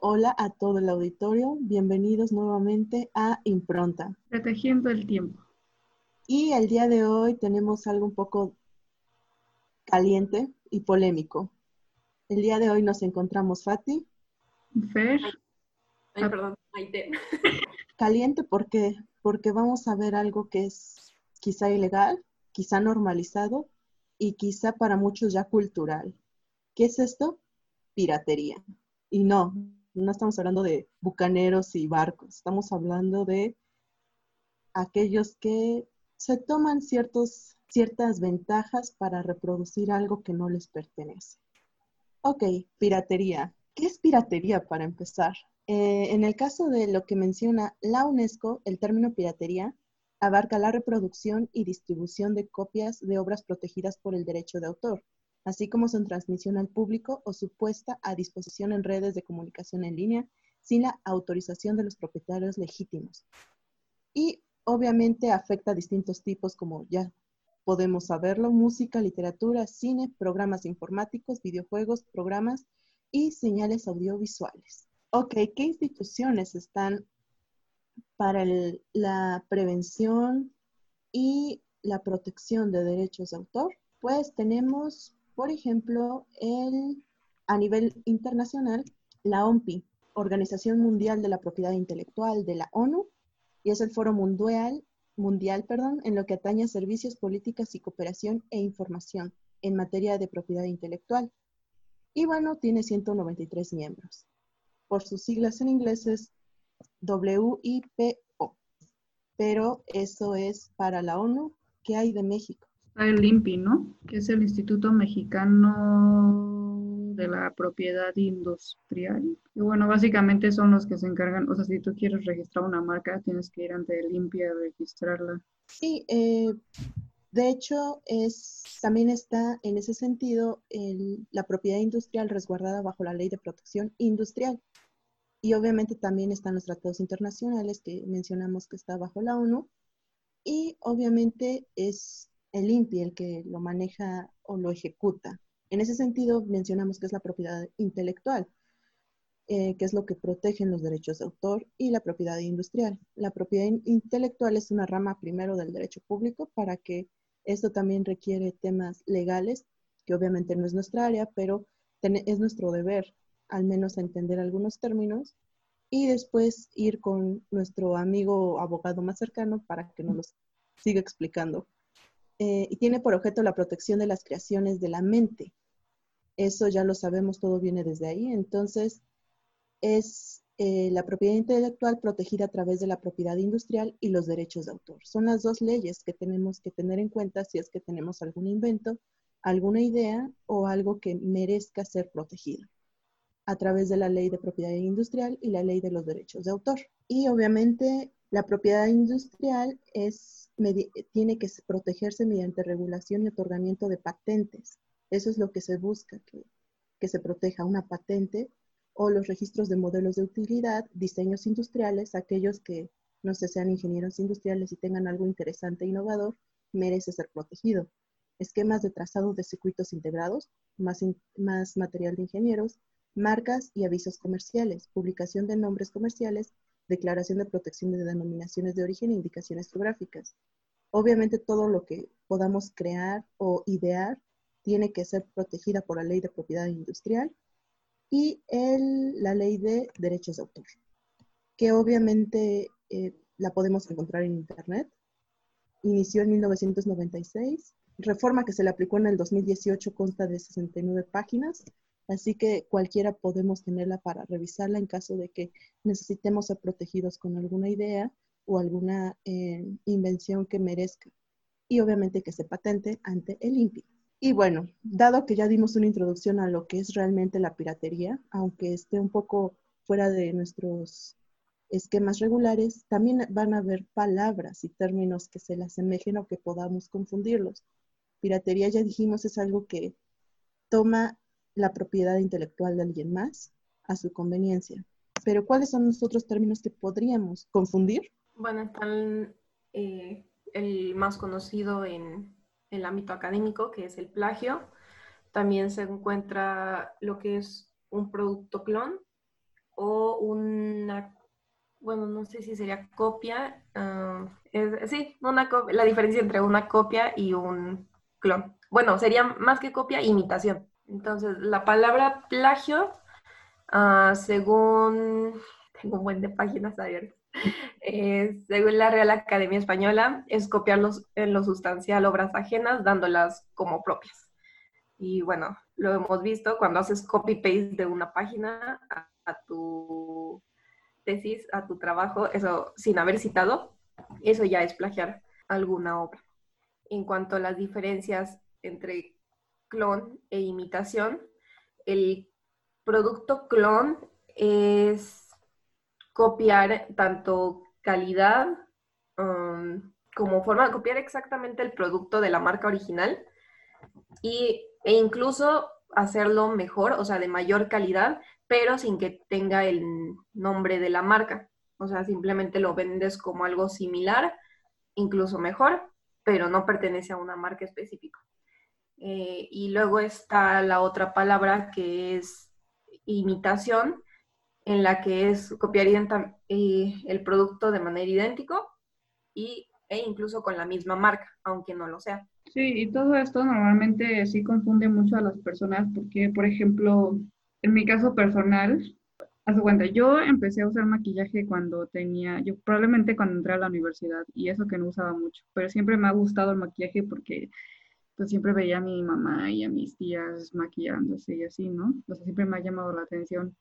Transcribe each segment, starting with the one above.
Hola a todo el auditorio, bienvenidos nuevamente a Impronta. Protegiendo el tiempo. Y el día de hoy tenemos algo un poco caliente y polémico. El día de hoy nos encontramos Fati. Fer. Ay, Ah. perdón, Maite. Caliente porque porque vamos a ver algo que es quizá ilegal, quizá normalizado y quizá para muchos ya cultural. ¿Qué es esto? Piratería. Y no, no estamos hablando de bucaneros y barcos, estamos hablando de aquellos que se toman ciertas ventajas para reproducir algo que no les pertenece. Ok, piratería. ¿Qué es piratería para empezar? Eh, en el caso de lo que menciona la UNESCO, el término piratería abarca la reproducción y distribución de copias de obras protegidas por el derecho de autor, así como su transmisión al público o su puesta a disposición en redes de comunicación en línea sin la autorización de los propietarios legítimos. Y obviamente afecta a distintos tipos, como ya podemos saberlo, música, literatura, cine, programas informáticos, videojuegos, programas y señales audiovisuales. Ok, ¿qué instituciones están para el- la prevención y la protección de derechos de autor? Pues tenemos, por ejemplo, el, a nivel internacional, la OMPI, Organización Mundial de la Propiedad Intelectual de la ONU, y es el foro mundial, mundial perdón, en lo que atañe a servicios, políticas y cooperación e información en materia de propiedad intelectual. Y bueno, tiene 193 miembros. Por sus siglas en inglés es WIPO. Pero eso es para la ONU. ¿Qué hay de México? El INPI, ¿no? Que es el Instituto Mexicano de la Propiedad Industrial. Y bueno, básicamente son los que se encargan, o sea, si tú quieres registrar una marca, tienes que ir ante el INPI a registrarla. Sí, eh, de hecho, es, también está en ese sentido la propiedad industrial resguardada bajo la ley de protección industrial. Y obviamente también están los tratados internacionales que mencionamos que está bajo la ONU. Y obviamente es el INPI el que lo maneja o lo ejecuta. En ese sentido, mencionamos que es la propiedad intelectual, eh, que es lo que protegen los derechos de autor y la propiedad industrial. La propiedad in- intelectual es una rama primero del derecho público para que esto también requiere temas legales, que obviamente no es nuestra área, pero es nuestro deber al menos entender algunos términos y después ir con nuestro amigo abogado más cercano para que nos los siga explicando. Eh, y tiene por objeto la protección de las creaciones de la mente. Eso ya lo sabemos, todo viene desde ahí. Entonces, es eh, la propiedad intelectual protegida a través de la propiedad industrial y los derechos de autor. Son las dos leyes que tenemos que tener en cuenta si es que tenemos algún invento, alguna idea o algo que merezca ser protegido a través de la ley de propiedad industrial y la ley de los derechos de autor. Y obviamente la propiedad industrial tiene que protegerse mediante regulación y otorgamiento de patentes. Eso es lo que se busca, que, se proteja una patente o los registros de modelos de utilidad, diseños industriales, aquellos que no sé, sean ingenieros industriales y tengan algo interesante e innovador, merece ser protegido. Esquemas de trazado de circuitos integrados, más, in- más material de ingenieros, marcas y avisos comerciales, publicación de nombres comerciales, declaración de protección de denominaciones de origen e indicaciones geográficas. Obviamente todo lo que podamos crear o idear tiene que ser protegida por la ley de propiedad industrial y el- la ley de derechos de autor, que obviamente eh, la podemos encontrar en Internet. Inició en 1996. Reforma que se le aplicó en el 2018 consta de 69 páginas, así que cualquiera podemos tenerla para revisarla en caso de que necesitemos ser protegidos con alguna idea o alguna eh, invención que merezca. Y obviamente que se patente ante el INPI. Y bueno, dado que ya dimos una introducción a lo que es realmente la piratería, aunque esté un poco fuera de nuestros esquemas regulares, también van a haber palabras y términos que se le asemejen o que podamos confundirlos. Piratería, ya dijimos, es algo que toma la propiedad intelectual de alguien más a su conveniencia. Pero ¿cuáles son los otros términos que podríamos confundir? Bueno, están eh, el más conocido en el ámbito académico, que es el plagio. También se encuentra lo que es un producto clon o una, bueno, no sé si sería copia, ah, sí, una la diferencia entre una copia y un clon. Bueno, sería más que copia, imitación. Entonces, la palabra plagio, ah, según, tengo un buen de páginas abiertas, eh, según la Real Academia Española, es copiar en lo sustancial obras ajenas, dándolas como propias. Y bueno, lo hemos visto cuando haces copy-paste de una página a, tu tesis, a tu trabajo, eso sin haber citado, eso ya es plagiar alguna obra. En cuanto a las diferencias entre clon e imitación, el producto clon es copiar tanto calidad um, como forma copiar exactamente el producto de la marca original y e incluso hacerlo mejor, o sea, de mayor calidad, pero sin que tenga el nombre de la marca. O sea, simplemente lo vendes como algo similar, incluso mejor, pero no pertenece a una marca específica. Eh, y luego está la otra palabra que es imitación, en la que es copiar eh, el producto de manera idéntico y, e incluso con la misma marca, aunque no lo sea. Sí, y todo esto normalmente sí confunde mucho a las personas porque, por ejemplo, en mi caso personal, haz cuenta, yo empecé a usar maquillaje cuando tenía, yo probablemente cuando entré a la universidad y eso que no usaba mucho, pero siempre me ha gustado el maquillaje porque pues siempre veía a mi mamá y a mis tías maquillándose y así, ¿no? O sea, siempre me ha llamado la atención.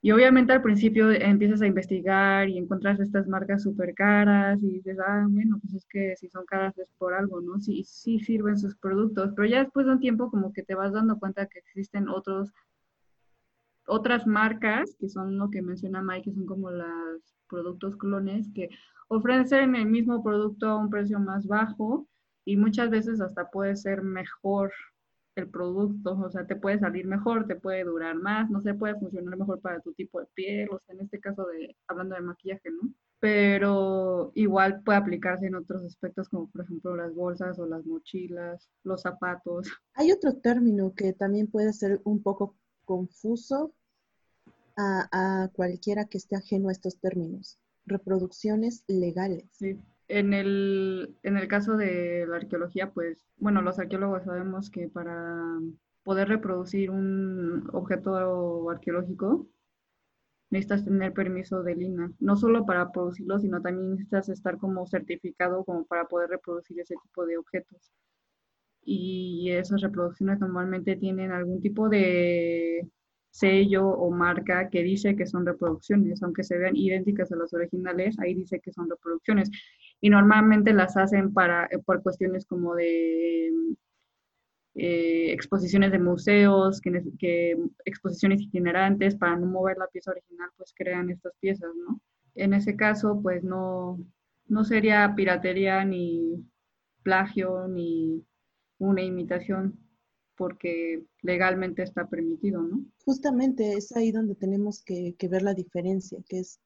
Y obviamente al principio empiezas a investigar y encuentras estas marcas súper caras y dices, ah, bueno, pues es que si son caras es por algo, ¿no? Sí, sí sirven sus productos, pero ya después de un tiempo como que te vas dando cuenta que existen otros, otras marcas, que son lo que menciona Mike, que son como los productos clones, que ofrecen el mismo producto a un precio más bajo y muchas veces hasta puede ser mejor el producto, o sea, te puede salir mejor, te puede durar más, no sé, puede funcionar mejor para tu tipo de piel, o sea, en este caso de, hablando de maquillaje, ¿no? Pero igual puede aplicarse en otros aspectos como por ejemplo las bolsas o las mochilas, los zapatos. Hay otro término que también puede ser un poco confuso a, a cualquiera que esté ajeno a estos términos, reproducciones legales. Sí. En el, en el caso de la arqueología, pues, bueno, los arqueólogos sabemos que para poder reproducir un objeto arqueológico, necesitas tener permiso del INA, no solo para producirlo, sino también necesitas estar como certificado como para poder reproducir ese tipo de objetos. Y esas reproducciones normalmente tienen algún tipo de sello o marca que dice que son reproducciones, aunque se vean idénticas a las originales, ahí dice que son reproducciones. Y normalmente las hacen para, eh, por cuestiones como de eh, exposiciones de museos, que, exposiciones itinerantes, para no mover la pieza original, pues crean estas piezas, ¿no? En ese caso, pues no, no sería piratería ni plagio ni una imitación, porque legalmente está permitido, ¿no? Justamente es ahí donde tenemos que, ver la diferencia, que es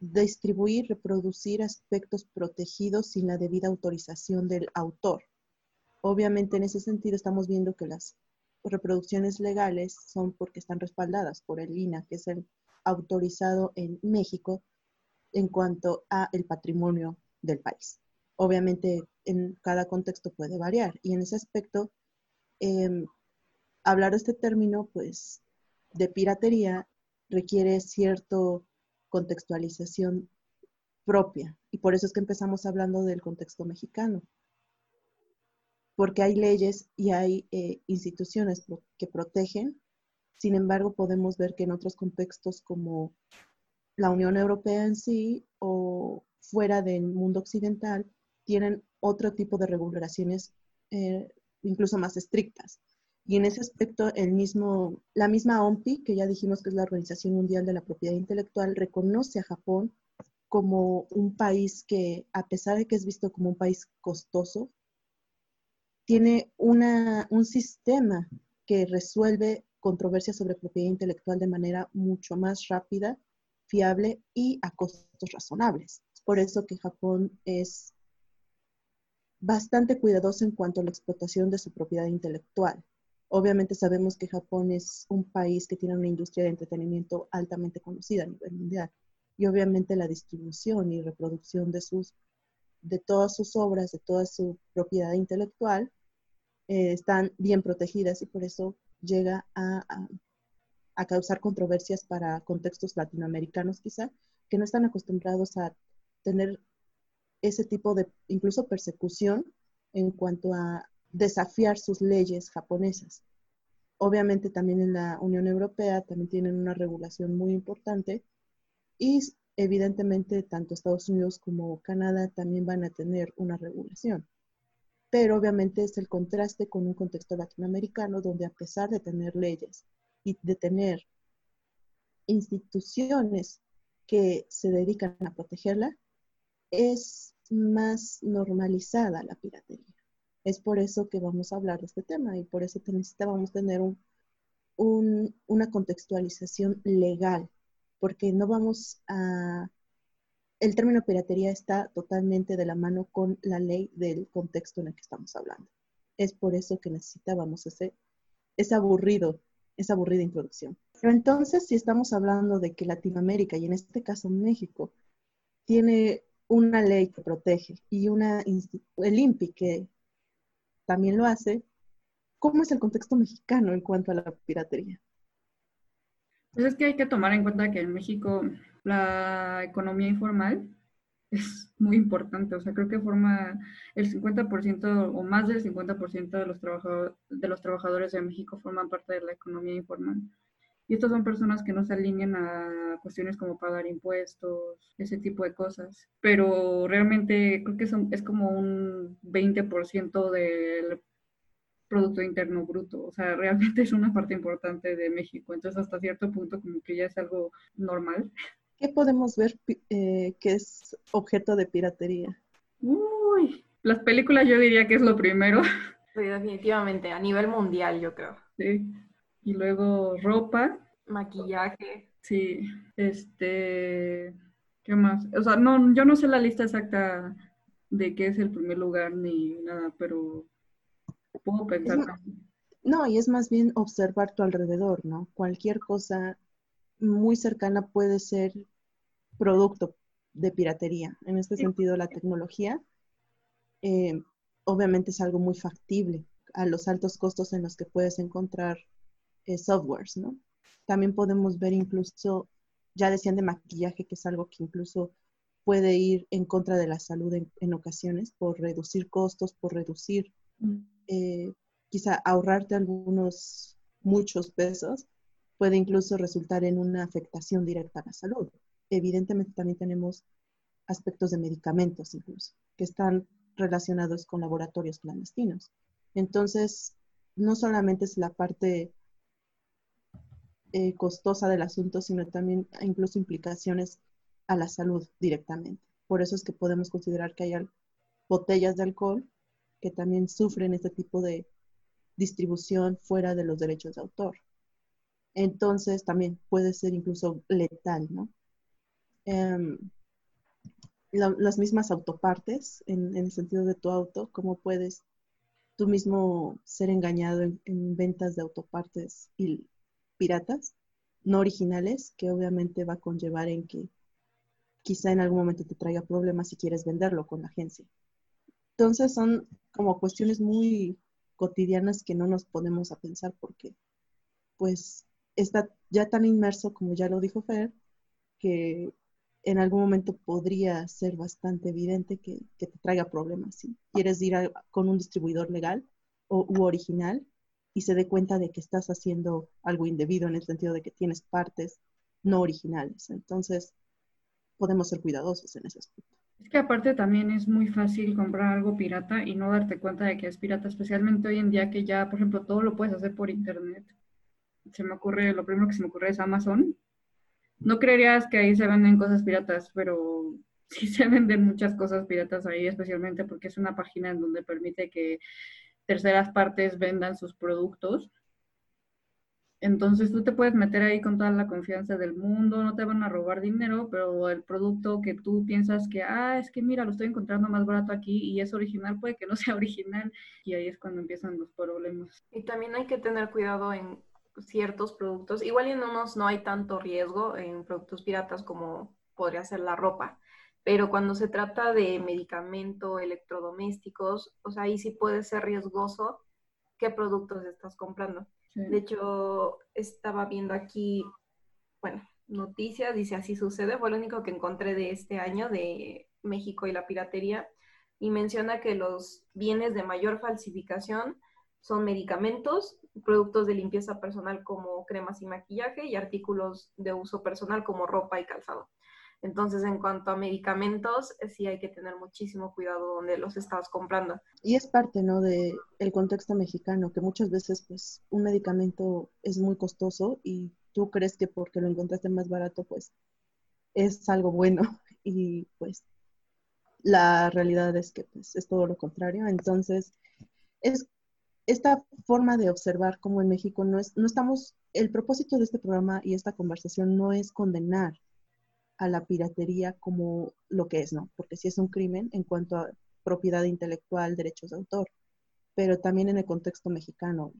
distribuir, reproducir aspectos protegidos sin la debida autorización del autor. Obviamente en ese sentido estamos viendo que las reproducciones legales son porque están respaldadas por el INA, que es el autorizado en México en cuanto a el patrimonio del país. Obviamente en cada contexto puede variar y en ese aspecto Em, hablar de este término, pues, de piratería requiere cierta contextualización propia. Y por eso es que empezamos hablando del contexto mexicano. Porque hay leyes y hay eh, instituciones que protegen. Sin embargo, podemos ver que en otros contextos como la Unión Europea en sí o fuera del mundo occidental, tienen otro tipo de regulaciones eh, incluso más estrictas. Y en ese aspecto, el mismo, la misma OMPI, que ya dijimos que es la Organización Mundial de la Propiedad Intelectual, reconoce a Japón como un país que, a pesar de que es visto como un país costoso, tiene una, un sistema que resuelve controversias sobre propiedad intelectual de manera mucho más rápida, fiable y a costos razonables. por eso que Japón es bastante cuidadoso en cuanto a la explotación de su propiedad intelectual. Obviamente sabemos que Japón es un país que tiene una industria de entretenimiento altamente conocida a nivel mundial y obviamente la distribución y reproducción de, sus, de todas sus obras, de toda su propiedad intelectual, eh, están bien protegidas y por eso llega a, a, causar controversias para contextos latinoamericanos quizá, que no están acostumbrados a tener ese tipo de incluso persecución en cuanto a desafiar sus leyes japonesas. Obviamente también en la Unión Europea también tienen una regulación muy importante y evidentemente tanto Estados Unidos como Canadá también van a tener una regulación. Pero obviamente es el contraste con un contexto latinoamericano donde a pesar de tener leyes y de tener instituciones que se dedican a protegerla, es más normalizada la piratería. Es por eso que vamos a hablar de este tema y por eso necesitábamos tener una contextualización legal, porque no vamos a... El término piratería está totalmente de la mano con la ley del contexto en el que estamos hablando. Es por eso que necesitábamos ese, ese aburrido, esa aburrida introducción. Pero entonces, si estamos hablando de que Latinoamérica, y en este caso México, tiene una ley que protege y una, el INPI que también lo hace, ¿cómo es el contexto mexicano en cuanto a la piratería? Pues es que hay que tomar en cuenta que en México la economía informal es muy importante, o sea, creo que forma el 50% o más del 50% de los, de los trabajadores de México forman parte de la economía informal. Y estas son personas que no se alinean a cuestiones como pagar impuestos, ese tipo de cosas. Pero realmente creo que son, es como un 20% del Producto Interno Bruto. O sea, realmente es una parte importante de México. Entonces, hasta cierto punto, como que ya es algo normal. ¿Qué podemos ver eh, que es objeto de piratería? Uy, las películas yo diría que es lo primero. Sí, definitivamente, a nivel mundial, yo creo. Sí y luego ropa. Maquillaje. Sí, este, ¿qué más? O sea, no, yo no sé la lista exacta de qué es el primer lugar ni nada, pero puedo pensar. no, y es más bien observar tu alrededor, ¿no? Cualquier cosa muy cercana puede ser producto de piratería. En este sentido, la tecnología eh, obviamente es algo muy factible a los altos costos en los que puedes encontrar eh, softwares, ¿no? También podemos ver incluso, ya decían de maquillaje, que es algo que incluso puede ir en contra de la salud en, ocasiones por reducir costos, por reducir, mm. eh, quizá ahorrarte algunos, muchos pesos, puede incluso resultar en una afectación directa a la salud. Evidentemente también tenemos aspectos de medicamentos incluso, que están relacionados con laboratorios clandestinos. Entonces, no solamente es la parte eh, costosa del asunto, sino también incluso implicaciones a la salud directamente. Por eso es que podemos considerar que hay botellas de alcohol que también sufren este tipo de distribución fuera de los derechos de autor. Entonces también puede ser incluso letal, ¿no? Em, las mismas autopartes, en, el sentido de tu auto, cómo puedes tú mismo ser engañado en, en ventas de autopartes y piratas, no originales, que obviamente va a conllevar en que quizá en algún momento te traiga problemas si quieres venderlo con la agencia. Entonces son como cuestiones muy cotidianas que no nos ponemos a pensar porque pues está ya tan inmerso, como ya lo dijo Fer, que en algún momento podría ser bastante evidente que, te traiga problemas. Si quieres ir con un distribuidor legal o, u original, y se dé cuenta de que estás haciendo algo indebido en el sentido de que tienes partes no originales. Entonces, podemos ser cuidadosos en ese aspecto. Es que aparte también es muy fácil comprar algo pirata y no darte cuenta de que es pirata, especialmente hoy en día que ya, por ejemplo, todo lo puedes hacer por internet. Se me ocurre, lo primero que se me ocurre es Amazon. No creerías que ahí se venden cosas piratas, pero sí se venden muchas cosas piratas ahí, especialmente porque es una página en donde permite que terceras partes vendan sus productos. Entonces tú te puedes meter ahí con toda la confianza del mundo, no te van a robar dinero, pero el producto que tú piensas que, ah, es que mira, lo estoy encontrando más barato aquí y es original, puede que no sea original. Y ahí es cuando empiezan los problemas. Y también hay que tener cuidado en ciertos productos. Igual en unos no hay tanto riesgo en productos piratas como podría ser la ropa. Pero cuando se trata de medicamento, electrodomésticos, o sea, ahí sí puede ser riesgoso qué productos estás comprando. De hecho, estaba viendo aquí, bueno, noticias, dice así sucede, fue lo único que encontré de este año de México y la piratería, y menciona que los bienes de mayor falsificación son medicamentos, productos de limpieza personal como cremas y maquillaje y artículos de uso personal como ropa y calzado. Entonces, en cuanto a medicamentos, sí hay que tener muchísimo cuidado donde los estás comprando. Y es parte, ¿no?, de el contexto mexicano, que muchas veces, pues, un medicamento es muy costoso y tú crees que porque lo encontraste más barato, pues, es algo bueno. Y, pues, la realidad es que, pues, es todo lo contrario. Entonces, es esta forma de observar cómo en México no, es, no estamos, el propósito de este programa y esta conversación no es condenar a la piratería como lo que es, ¿no? Porque sí es un crimen en cuanto a propiedad intelectual, derechos de autor, pero también en el contexto mexicano,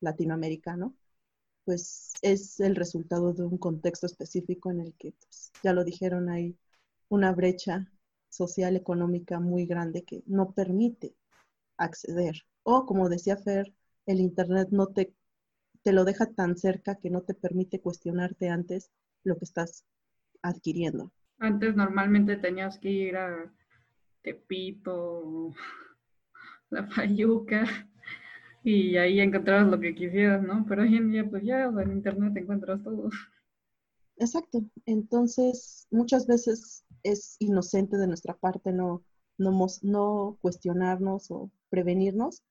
latinoamericano, pues es el resultado de un contexto específico en el que, pues, ya lo dijeron, hay una brecha social, económica muy grande que no permite acceder. O como decía Fer, el Internet no te, te lo deja tan cerca que no te permite cuestionarte antes lo que estás adquiriendo. Antes normalmente tenías que ir a Tepito, la Fayuca, y ahí encontrabas lo que quisieras, ¿no? Pero hoy en día, pues ya en internet encuentras todo. Exacto. Entonces, muchas veces es inocente de nuestra parte no, no, no cuestionarnos o prevenirnos.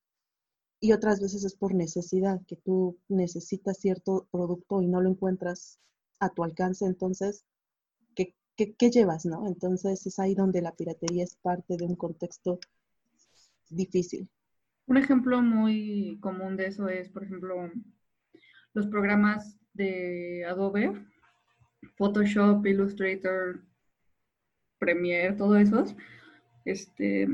Y otras veces es por necesidad, que tú necesitas cierto producto y no lo encuentras a tu alcance. Entonces, ¿qué, llevas, no? Entonces es ahí donde la piratería es parte de un contexto difícil. Un ejemplo muy común de eso es, por ejemplo, los programas de Adobe, Photoshop, Illustrator, Premiere, todo eso. Este,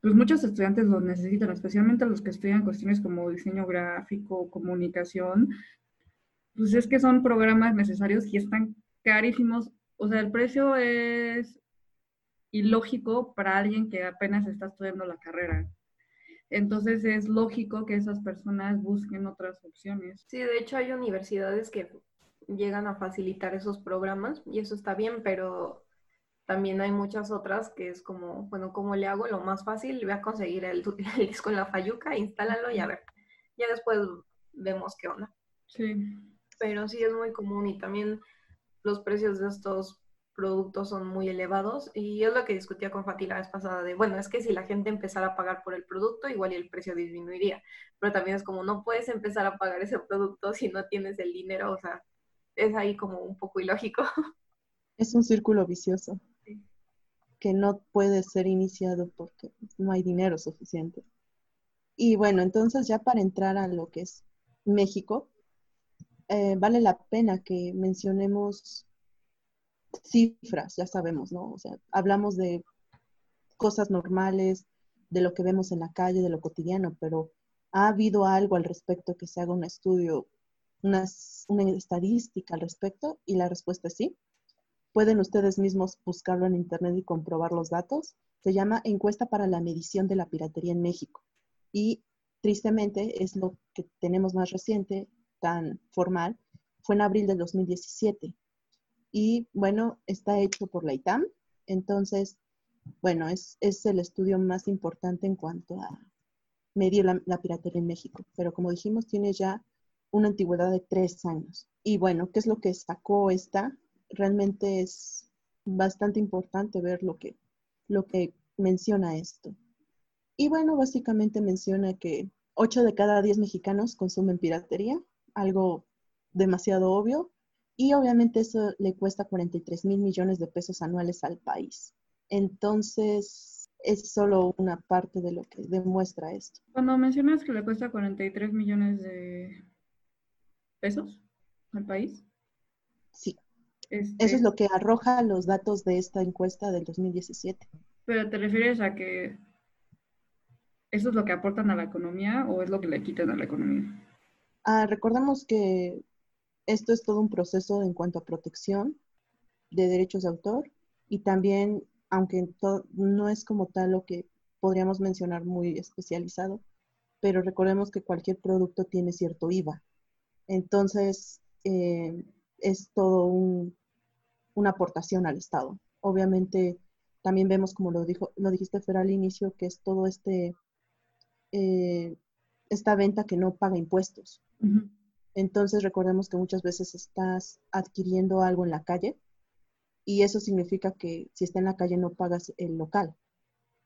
pues muchos estudiantes los necesitan, especialmente los que estudian cuestiones como diseño gráfico, comunicación. Pues es que son programas necesarios y están carísimos o sea, el precio es ilógico para alguien que apenas está estudiando la carrera. Entonces es lógico que esas personas busquen otras opciones. Sí, de hecho hay universidades que llegan a facilitar esos programas y eso está bien, pero también hay muchas otras que es como, bueno, ¿cómo le hago? Lo más fácil, voy a conseguir el, el disco en la Fayuca, instálalo y a ver. Ya después vemos qué onda. Sí. Pero sí es muy común y también los precios de estos productos son muy elevados y es lo que discutía con Fati la vez pasada de, bueno, es que si la gente empezara a pagar por el producto, igual el precio disminuiría, pero también es como no puedes empezar a pagar ese producto si no tienes el dinero, o sea, es ahí como un poco ilógico. Es un círculo vicioso que no puede ser iniciado porque no hay dinero suficiente. Y bueno, entonces ya para entrar a lo que es México, eh, vale la pena que mencionemos cifras, ya sabemos, ¿no? O sea, hablamos de cosas normales, de lo que vemos en la calle, de lo cotidiano, pero ¿ha habido algo al respecto que se haga un estudio, una, una estadística al respecto? Y la respuesta es sí. Pueden ustedes mismos buscarlo en Internet y comprobar los datos. Se llama Encuesta para la Medición de la Piratería en México. Y tristemente es lo que tenemos más reciente tan formal fue en abril del 2017. Y bueno, está hecho por la ITAM. Entonces, bueno, es, es el estudio más importante en cuanto a medir la, piratería en México. Pero como dijimos, tiene ya una antigüedad de tres años. Y bueno, ¿qué es lo que sacó esta? Realmente es bastante importante ver lo que, lo que menciona esto. Y bueno, básicamente menciona que 8 de cada 10 mexicanos consumen piratería algo demasiado obvio, y obviamente eso le cuesta 43 mil millones de pesos anuales al país. Entonces, es solo una parte de lo que demuestra esto. Cuando mencionas que le cuesta 43 millones de pesos al país. Sí. Eso es este lo que arroja los datos de esta encuesta del 2017. Pero te refieres a que eso es lo que aportan a la economía o es lo que le quitan a la economía? Ah, recordemos que esto es todo un proceso en cuanto a protección de derechos de autor y también, aunque no es como tal lo que podríamos mencionar muy especializado, pero recordemos que cualquier producto tiene cierto IVA. Entonces, eh, es todo una aportación al Estado. Obviamente, también vemos, como lo, dijo, lo dijiste, Fer, al inicio, que es todo este, eh, esta venta que no paga impuestos. Entonces, recordemos que muchas veces estás adquiriendo algo en la calle y eso significa que si está en la calle no pagas el local.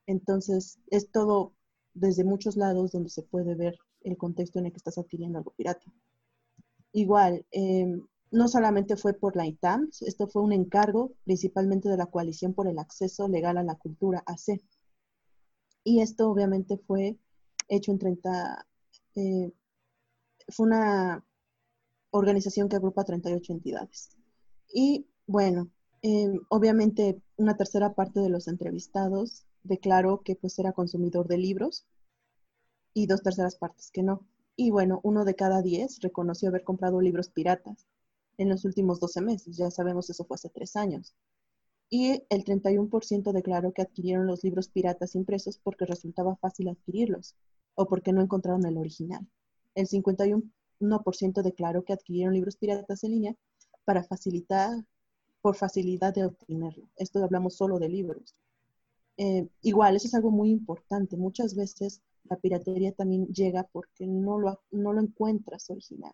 Entonces, es todo desde muchos lados donde se puede ver el contexto en el que estás adquiriendo algo pirata. Igual, em, no solamente fue por la ITAM, esto fue un encargo principalmente de la Coalición por el Acceso Legal a la Cultura, AC. Y esto obviamente fue hecho en 30, eh, fue una organización que agrupa 38 entidades. Y bueno, em, obviamente una tercera parte de los entrevistados declaró que pues era consumidor de libros y dos terceras partes que no. Y bueno, uno de cada diez reconoció haber comprado libros piratas en los últimos 12 meses. Ya sabemos, eso fue hace tres años. Y el 31% declaró que adquirieron los libros piratas impresos porque resultaba fácil adquirirlos o porque no encontraron el original. El 51% declaró que adquirieron libros piratas en línea para facilitar, por facilidad de obtenerlo. Esto hablamos solo de libros. Eh, igual, eso es algo muy importante. Muchas veces la piratería también llega porque no lo, no lo encuentras original.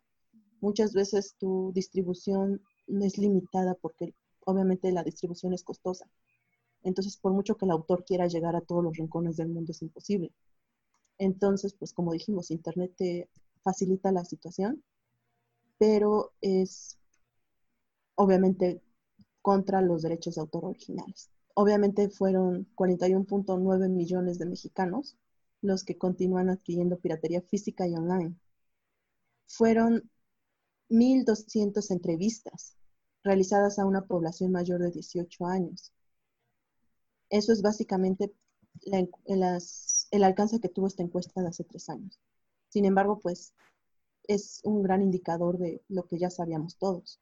Muchas veces tu distribución es limitada porque obviamente la distribución es costosa. Entonces, por mucho que el autor quiera llegar a todos los rincones del mundo, es imposible. Entonces, pues como dijimos, Internet te facilita la situación, pero es obviamente contra los derechos de autor originales. Obviamente fueron 41.9 millones de mexicanos los que continúan adquiriendo piratería física y online. Fueron 1.200 entrevistas realizadas a una población mayor de 18 años. Eso es básicamente el alcance que tuvo esta encuesta de hace tres años. Sin embargo, pues es un gran indicador de lo que ya sabíamos todos.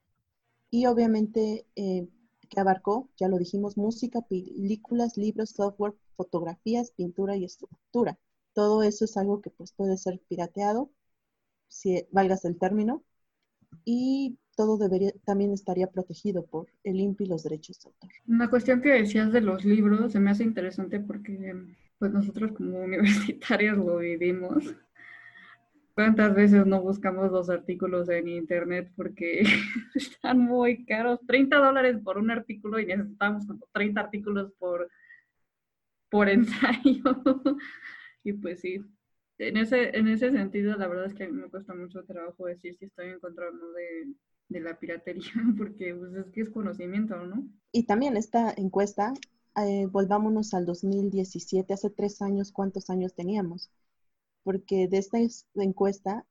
Y obviamente eh, que abarcó, ya lo dijimos, música, películas, libros, software, fotografías, pintura y estructura. Todo eso es algo que pues puede ser pirateado, si valgas el término, y todo debería, también estaría protegido por el INPI y los derechos de autor. Una cuestión que decías de los libros se me hace interesante porque pues nosotros como universitarios lo vivimos. ¿Cuántas veces no buscamos los artículos en internet porque están muy caros? 30 dólares por un artículo y necesitamos como 30 artículos por, por ensayo. y pues sí, en ese, en ese sentido, la verdad es que a mí me cuesta mucho trabajo decir si estoy en contra o no de, la piratería, porque pues, es que es conocimiento, ¿no? Y también esta encuesta, eh, volvámonos al 2017, hace tres años, ¿cuántos años teníamos? Porque de esta encuesta,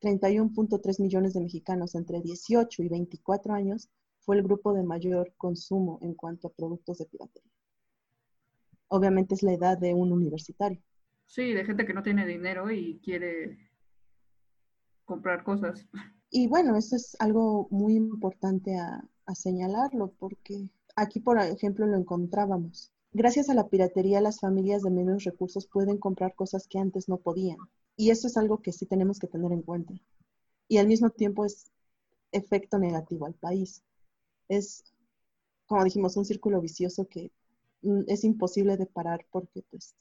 31.3 millones de mexicanos entre 18 y 24 años fue el grupo de mayor consumo en cuanto a productos de piratería. Obviamente es la edad de un universitario. Sí, de gente que no tiene dinero y quiere comprar cosas. Y bueno, eso es algo muy importante a, señalarlo porque aquí, por ejemplo, lo encontrábamos. Gracias a la piratería, las familias de menos recursos pueden comprar cosas que antes no podían. Y eso es algo que sí tenemos que tener en cuenta. Y al mismo tiempo es efecto negativo al país. Es, como dijimos, un círculo vicioso que mm, es imposible de parar porque pues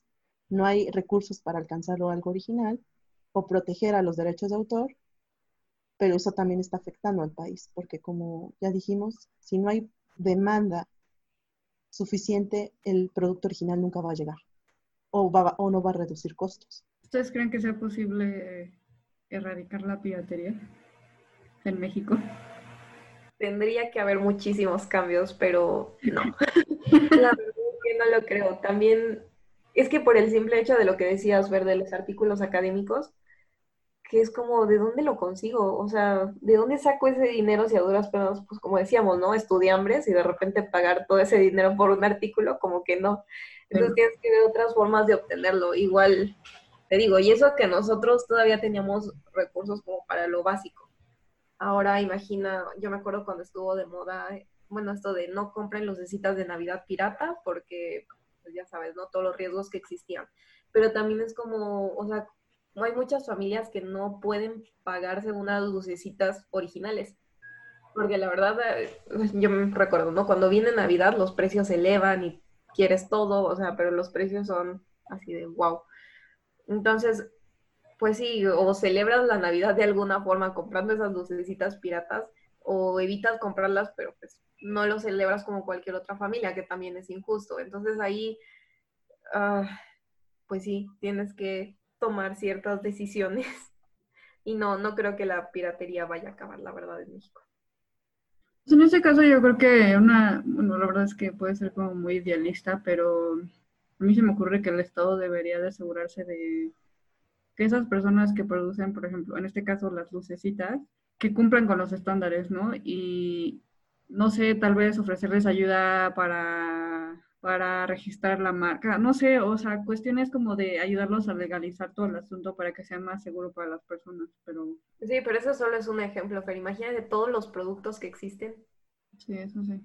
no hay recursos para alcanzarlo algo original o proteger a los derechos de autor, pero eso también está afectando al país, porque como ya dijimos, si no hay demanda suficiente, el producto original nunca va a llegar o, va, o no va a reducir costos. ¿Ustedes creen que sea posible erradicar la piratería en México? Tendría que haber muchísimos cambios, pero no. la verdad es que no lo creo. También es que por el simple hecho de lo que decías, ver de los artículos académicos, que es como, ¿de dónde lo consigo? O sea, ¿de dónde saco ese dinero si a duras penas, pues como decíamos, ¿no? Estudiambres y de repente pagar todo ese dinero por un artículo, como que no. Entonces tienes que ver otras formas de obtenerlo. Igual, te digo, y eso que nosotros todavía teníamos recursos como para lo básico. Ahora imagina, yo me acuerdo cuando estuvo de moda, bueno, esto de no compren lucecitas de Navidad pirata, porque, pues ya sabes, ¿no? Todos los riesgos que existían. Pero también es como, o sea, hay muchas familias que no pueden pagarse unas lucecitas originales. Porque la verdad, eh, yo me recuerdo, ¿no? Cuando viene Navidad los precios se elevan y quieres todo, o sea, pero los precios son así de wow. Entonces, pues sí, o celebras la Navidad de alguna forma comprando esas lucecitas piratas, o evitas comprarlas, pero pues no lo celebras como cualquier otra familia, que también es injusto. Entonces ahí, ah, pues sí, tienes que tomar ciertas decisiones. Y no, no creo que la piratería vaya a acabar, la verdad, en México. Pues en ese caso yo creo que una, bueno, la verdad es que puede ser como muy idealista, pero a mí se me ocurre que el Estado debería de asegurarse de que esas personas que producen, por ejemplo, en este caso las lucecitas, que cumplan con los estándares, ¿no? Y no sé, tal vez ofrecerles ayuda para para registrar la marca, no sé, o sea, cuestiones como de ayudarlos a legalizar todo el asunto para que sea más seguro para las personas, pero... Sí, pero eso solo es un ejemplo, pero imagínate todos los productos que existen. Sí, eso sí.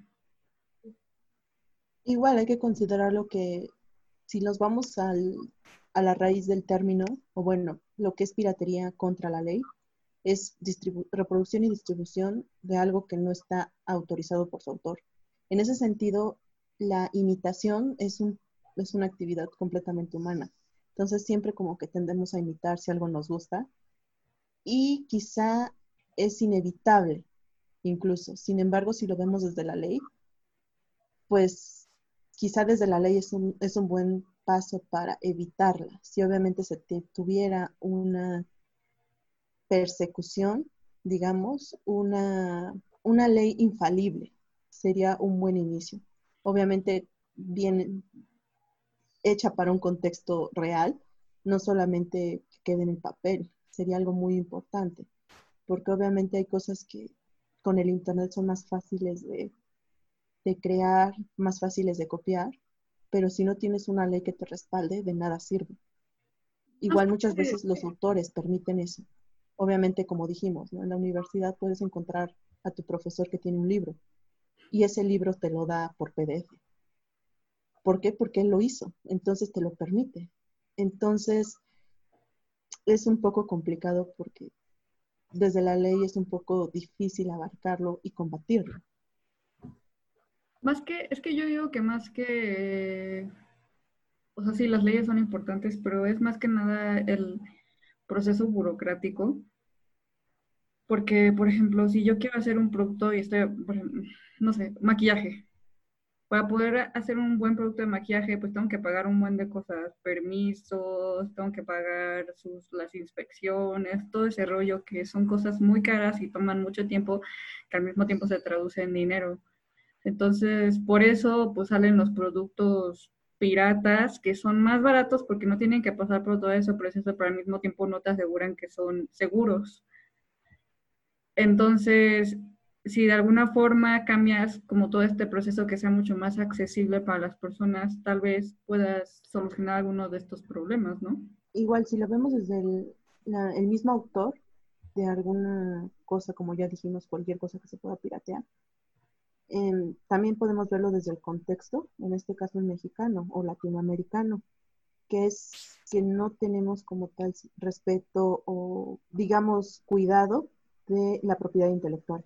Igual hay que considerar lo que, si nos vamos a la raíz del término, o bueno, lo que es piratería contra la ley, es reproducción y distribución de algo que no está autorizado por su autor. En ese sentido, la imitación es, un, es una actividad completamente humana. Entonces siempre como que tendemos a imitar si algo nos gusta y quizá es inevitable incluso. Sin embargo, si lo vemos desde la ley, pues quizá desde la ley es un, es un buen paso para evitarla. Si obviamente se tuviera una persecución, digamos, una, una ley infalible, sería un buen inicio obviamente bien hecha para un contexto real, no solamente que quede en el papel, sería algo muy importante, porque obviamente hay cosas que con el Internet son más fáciles de, crear, más fáciles de copiar, pero si no tienes una ley que te respalde, de nada sirve. Igual muchas veces los autores permiten eso. Obviamente, como dijimos, en la universidad puedes encontrar a tu profesor que tiene un libro, y ese libro te lo da por PDF. ¿Por qué? Porque él lo hizo, entonces te lo permite. Entonces, es un poco complicado porque desde la ley es un poco difícil abarcarlo y combatirlo. Más que, es que yo digo que más que, o sea, sí, las leyes son importantes, pero es más que nada el proceso burocrático. Porque, por ejemplo, si yo quiero hacer un producto y estoy, no sé, maquillaje. Para poder hacer un buen producto de maquillaje, pues tengo que pagar un buen de cosas, permisos, tengo que pagar sus, las inspecciones, todo ese rollo que son cosas muy caras y toman mucho tiempo, que al mismo tiempo se traduce en dinero. Entonces, por eso, pues salen los productos piratas que son más baratos porque no tienen que pasar por todo ese proceso, pero al mismo tiempo no te aseguran que son seguros. Entonces, si de alguna forma cambias como todo este proceso que sea mucho más accesible para las personas, tal vez puedas solucionar alguno de estos problemas, ¿no? Igual, si lo vemos desde el, mismo autor de alguna cosa, como ya dijimos, cualquier cosa que se pueda piratear, también podemos verlo desde el contexto, en este caso el mexicano o latinoamericano, que es que no tenemos como tal respeto o, digamos, cuidado de la propiedad intelectual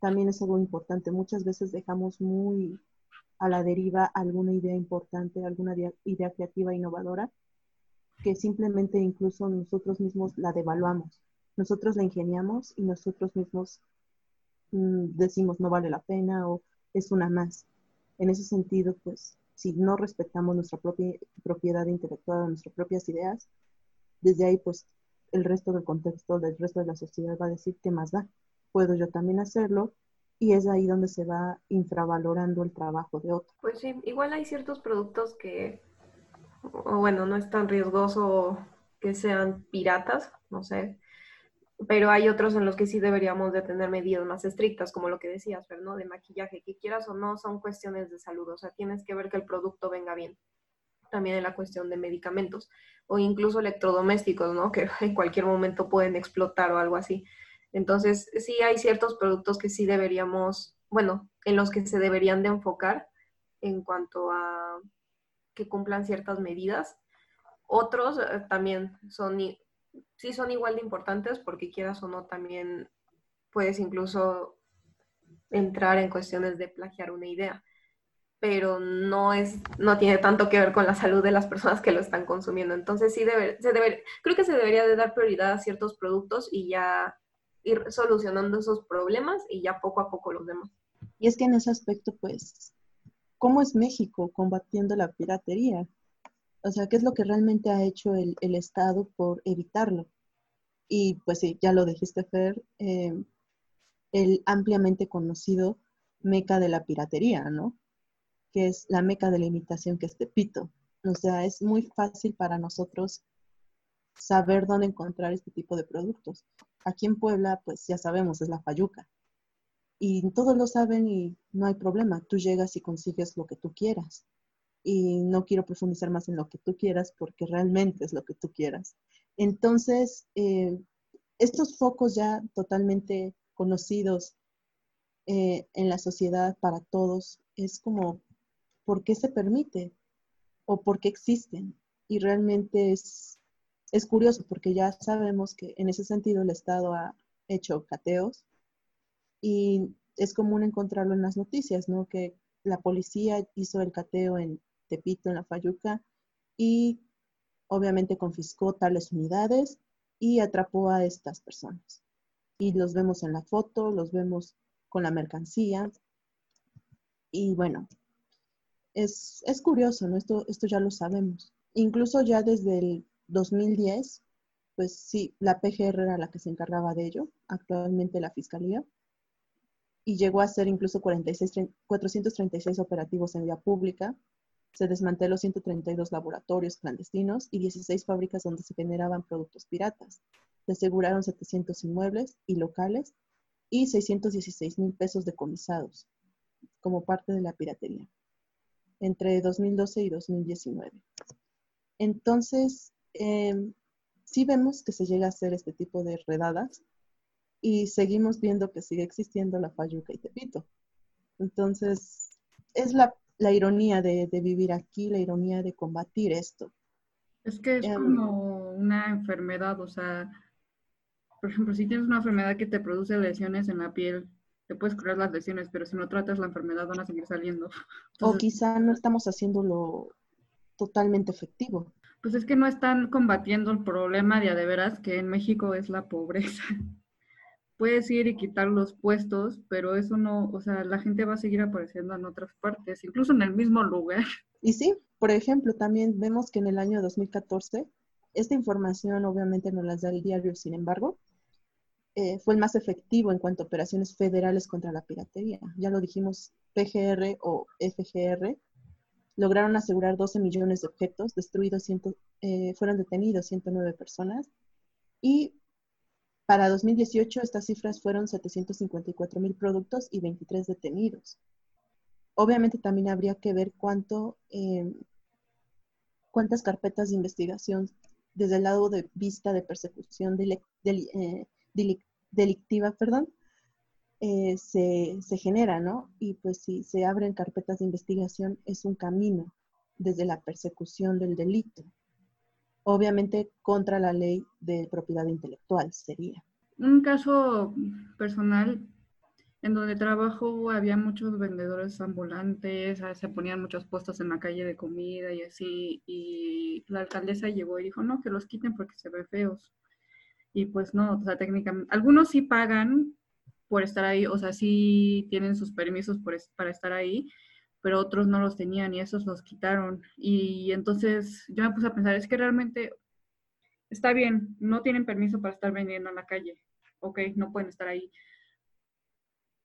también es algo importante. Muchas veces dejamos muy a la deriva alguna idea importante, alguna idea creativa, innovadora, que simplemente incluso nosotros mismos la devaluamos. Nosotros la ingeniamos y nosotros mismos mm, decimos no vale la pena o es una más. En ese sentido, pues, si no respetamos nuestra propia propiedad intelectual, nuestras propias ideas, desde ahí, pues, el resto del contexto, del resto de la sociedad va a decir qué más da puedo yo también hacerlo y es ahí donde se va infravalorando el trabajo de otro. Pues sí, igual hay ciertos productos que, bueno, no es tan riesgoso que sean piratas, no sé. Pero hay otros en los que sí deberíamos de tener medidas más estrictas, como lo que decías, ¿no? De maquillaje, que quieras o no, son cuestiones de salud, o sea, tienes que ver que el producto venga bien. También en la cuestión de medicamentos o incluso electrodomésticos, ¿no? Que en cualquier momento pueden explotar o algo así. Entonces, sí hay ciertos productos que sí deberíamos, bueno, en los que se deberían de enfocar en cuanto a que cumplan ciertas medidas. Otros eh, también son, sí son igual de importantes porque quieras o no también puedes incluso entrar en cuestiones de plagiar una idea, pero no es, no tiene tanto que ver con la salud de las personas que lo están consumiendo. Entonces sí debe, se debe, creo que se debería de dar prioridad a ciertos productos y ya ir solucionando esos problemas y ya poco a poco los demás. Y es que en ese aspecto, pues, ¿cómo es México combatiendo la piratería? O sea, ¿qué es lo que realmente ha hecho el, Estado por evitarlo? Y pues sí, ya lo dijiste, Fer, eh, el ampliamente conocido meca de la piratería, ¿no? Que es la meca de la imitación que es Tepito. O sea, es muy fácil para nosotros saber dónde encontrar este tipo de productos. Aquí en Puebla, pues ya sabemos, es la Fayuca. Y todos lo saben y no hay problema. Tú llegas y consigues lo que tú quieras. Y no quiero profundizar más en lo que tú quieras porque realmente es lo que tú quieras. Entonces, eh, estos focos ya totalmente conocidos eh, en la sociedad para todos, es como, ¿por qué se permite? ¿O por qué existen? Y realmente es es curioso porque ya sabemos que en ese sentido el Estado ha hecho cateos y es común encontrarlo en las noticias, ¿no? Que la policía hizo el cateo en Tepito, en la Fayuca, y obviamente confiscó tales unidades y atrapó a estas personas. Y los vemos en la foto, los vemos con la mercancía. Y bueno, es, curioso. Esto, ya lo sabemos. Incluso ya desde el 2010, pues sí, la PGR era la que se encargaba de ello, actualmente la Fiscalía, y llegó a ser incluso 46, 436 operativos en vía pública, se desmanteló 132 laboratorios clandestinos y 16 fábricas donde se generaban productos piratas. Se aseguraron 700 inmuebles y locales y 616 mil pesos decomisados como parte de la piratería entre 2012 y 2019. Entonces, eh, sí vemos que se llega a hacer este tipo de redadas y seguimos viendo que sigue existiendo la Fayuca y Tepito. Entonces, es la, ironía de, vivir aquí, la ironía de combatir esto. Es que es em, como una enfermedad, o sea, por ejemplo, si tienes una enfermedad que te produce lesiones en la piel, te puedes curar las lesiones, pero si no tratas la enfermedad van a seguir saliendo. o quizá no estamos haciéndolo totalmente efectivo pues es que no están combatiendo el problema de a de veras que en México es la pobreza. Puedes ir y quitar los puestos, pero eso no, o sea, la gente va a seguir apareciendo en otras partes, incluso en el mismo lugar. Y sí, por ejemplo, también vemos que en el año 2014, esta información obviamente no las da el diario, sin embargo, eh, fue el más efectivo en cuanto a operaciones federales contra la piratería. Ya lo dijimos, PGR o FGR lograron asegurar 12 millones de objetos, destruidos eh, fueron detenidos 109 personas y para 2018 estas cifras fueron 754 mil productos y 23 detenidos. Obviamente también habría que ver cuánto, em, cuántas carpetas de investigación desde el lado de vista de persecución eh, delictiva, perdón, eh, se, se, genera, ¿no? Y pues si se abren carpetas de investigación es un camino desde la persecución del delito. Obviamente contra la ley de propiedad intelectual sería. Un caso personal en donde trabajo había muchos vendedores ambulantes, se ponían muchos puestos en la calle de comida y así, y la alcaldesa llegó y dijo, no, que los quiten porque se ven feos. Y pues no, o sea, técnicamente, algunos sí pagan por estar ahí, o sea, sí tienen sus permisos para estar ahí, pero otros no los tenían y esos los quitaron. Y entonces yo me puse a pensar, es que realmente está bien, no tienen permiso para estar vendiendo en la calle, ok, no pueden estar ahí,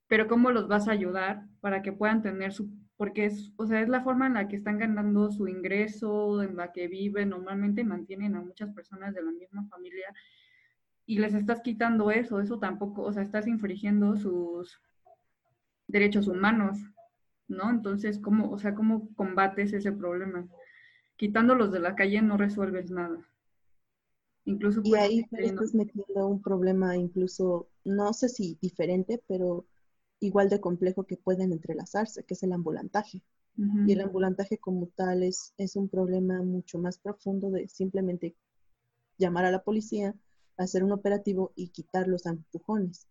pero ¿cómo los vas a ayudar para que puedan tener su, porque es, o sea, es la forma en la que están ganando su ingreso, en la que viven, normalmente mantienen a muchas personas de la misma familia y les estás quitando eso, eso tampoco, o sea, estás infringiendo sus derechos humanos, ¿no? Entonces, ¿cómo, o sea, cómo combates ese problema? Quitándolos de la calle no resuelves nada. Incluso y ahí estás metiendo un problema incluso, no sé si diferente, pero igual de complejo que pueden entrelazarse, que es el ambulantaje. Y el ambulantaje como tal es, es un problema mucho más profundo de simplemente llamar a la policía, hacer un operativo y quitar los empujones.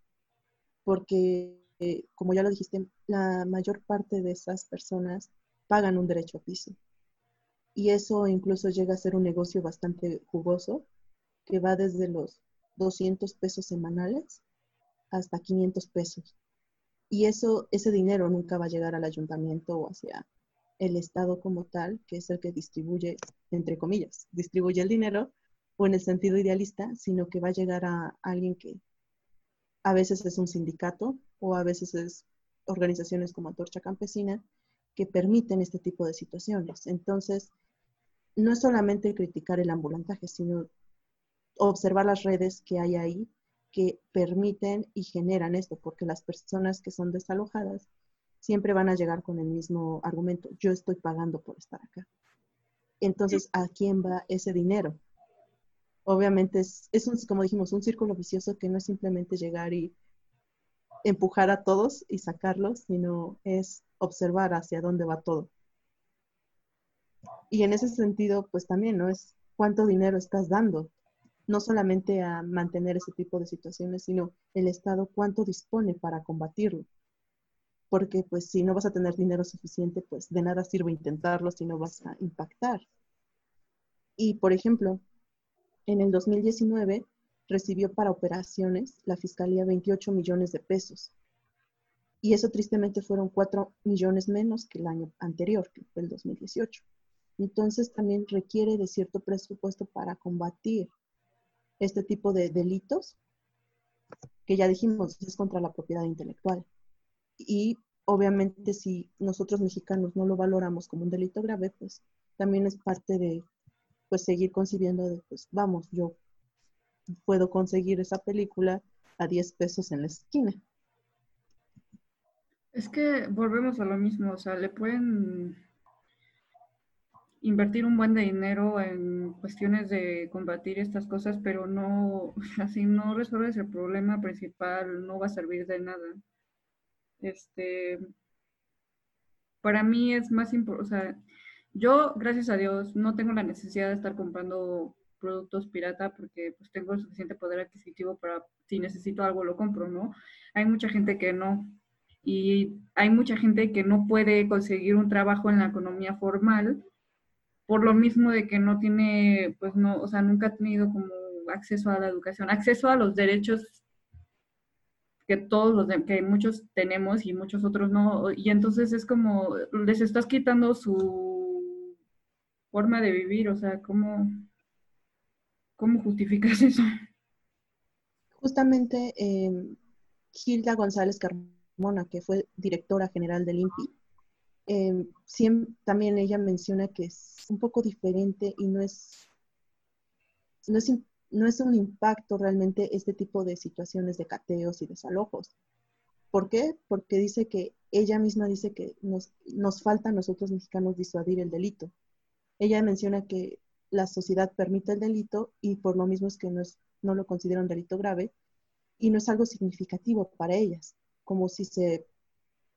Porque, eh, como ya lo dijiste, la mayor parte de esas personas pagan un derecho a piso. Y eso incluso llega a ser un negocio bastante jugoso, que va desde los 200 pesos semanales hasta 500 pesos. Y eso, ese dinero nunca va a llegar al ayuntamiento o hacia el Estado como tal, que es el que distribuye, entre comillas, distribuye el dinero, o en el sentido idealista, sino que va a llegar a alguien que a veces es un sindicato o a veces es organizaciones como Antorcha Campesina que permiten este tipo de situaciones. Entonces, no es solamente criticar el ambulantaje, sino observar las redes que hay ahí que permiten y generan esto, porque las personas que son desalojadas siempre van a llegar con el mismo argumento, yo estoy pagando por estar acá. Entonces, ¿a quién va ese dinero? Obviamente es, es un, como dijimos, un círculo vicioso que no es simplemente llegar y empujar a todos y sacarlos, sino es observar hacia dónde va todo. Y en ese sentido, pues también, ¿no? Es cuánto dinero estás dando no solamente a mantener ese tipo de situaciones, sino el Estado cuánto dispone para combatirlo. Porque pues si no vas a tener dinero suficiente, pues de nada sirve intentarlo si no vas a impactar. Y por ejemplo, en el 2019 recibió para operaciones la Fiscalía 28 millones de pesos. Y eso tristemente fueron 4 millones menos que el año anterior, que fue el 2018. Entonces también requiere de cierto presupuesto para combatir este tipo de delitos, que ya dijimos, es contra la propiedad intelectual. Y obviamente si nosotros mexicanos no lo valoramos como un delito grave, pues también es parte de pues seguir concibiendo de, pues vamos, yo puedo conseguir esa película a 10 pesos en la esquina. Es que volvemos a lo mismo, o sea, le pueden invertir un buen de dinero en cuestiones de combatir estas cosas, pero no, así no resuelves el problema principal, no va a servir de nada. Este, para mí es más importante, o sea, yo, gracias a Dios, no tengo la necesidad de estar comprando productos pirata porque pues tengo el suficiente poder adquisitivo para si necesito algo lo compro, ¿no? Hay mucha gente que no y hay mucha gente que no puede conseguir un trabajo en la economía formal por lo mismo de que no tiene, pues no, o sea, nunca ha tenido como acceso a la educación, acceso a los derechos que todos los que muchos tenemos y muchos otros no, y entonces es como les estás quitando su forma de vivir, o sea, ¿cómo, cómo justificas eso? Justamente Gilda González Carmona, que fue directora general del INPI, eh, también ella menciona que es un poco diferente y no es, no es, no es un impacto realmente este tipo de situaciones de cateos y desalojos. ¿Por qué? Porque dice que ella misma dice que nos, nos falta a nosotros mexicanos disuadir el delito. Ella menciona que la sociedad permite el delito y por lo mismo es que no, es, no lo considera un delito grave y no es algo significativo para ellas, como si se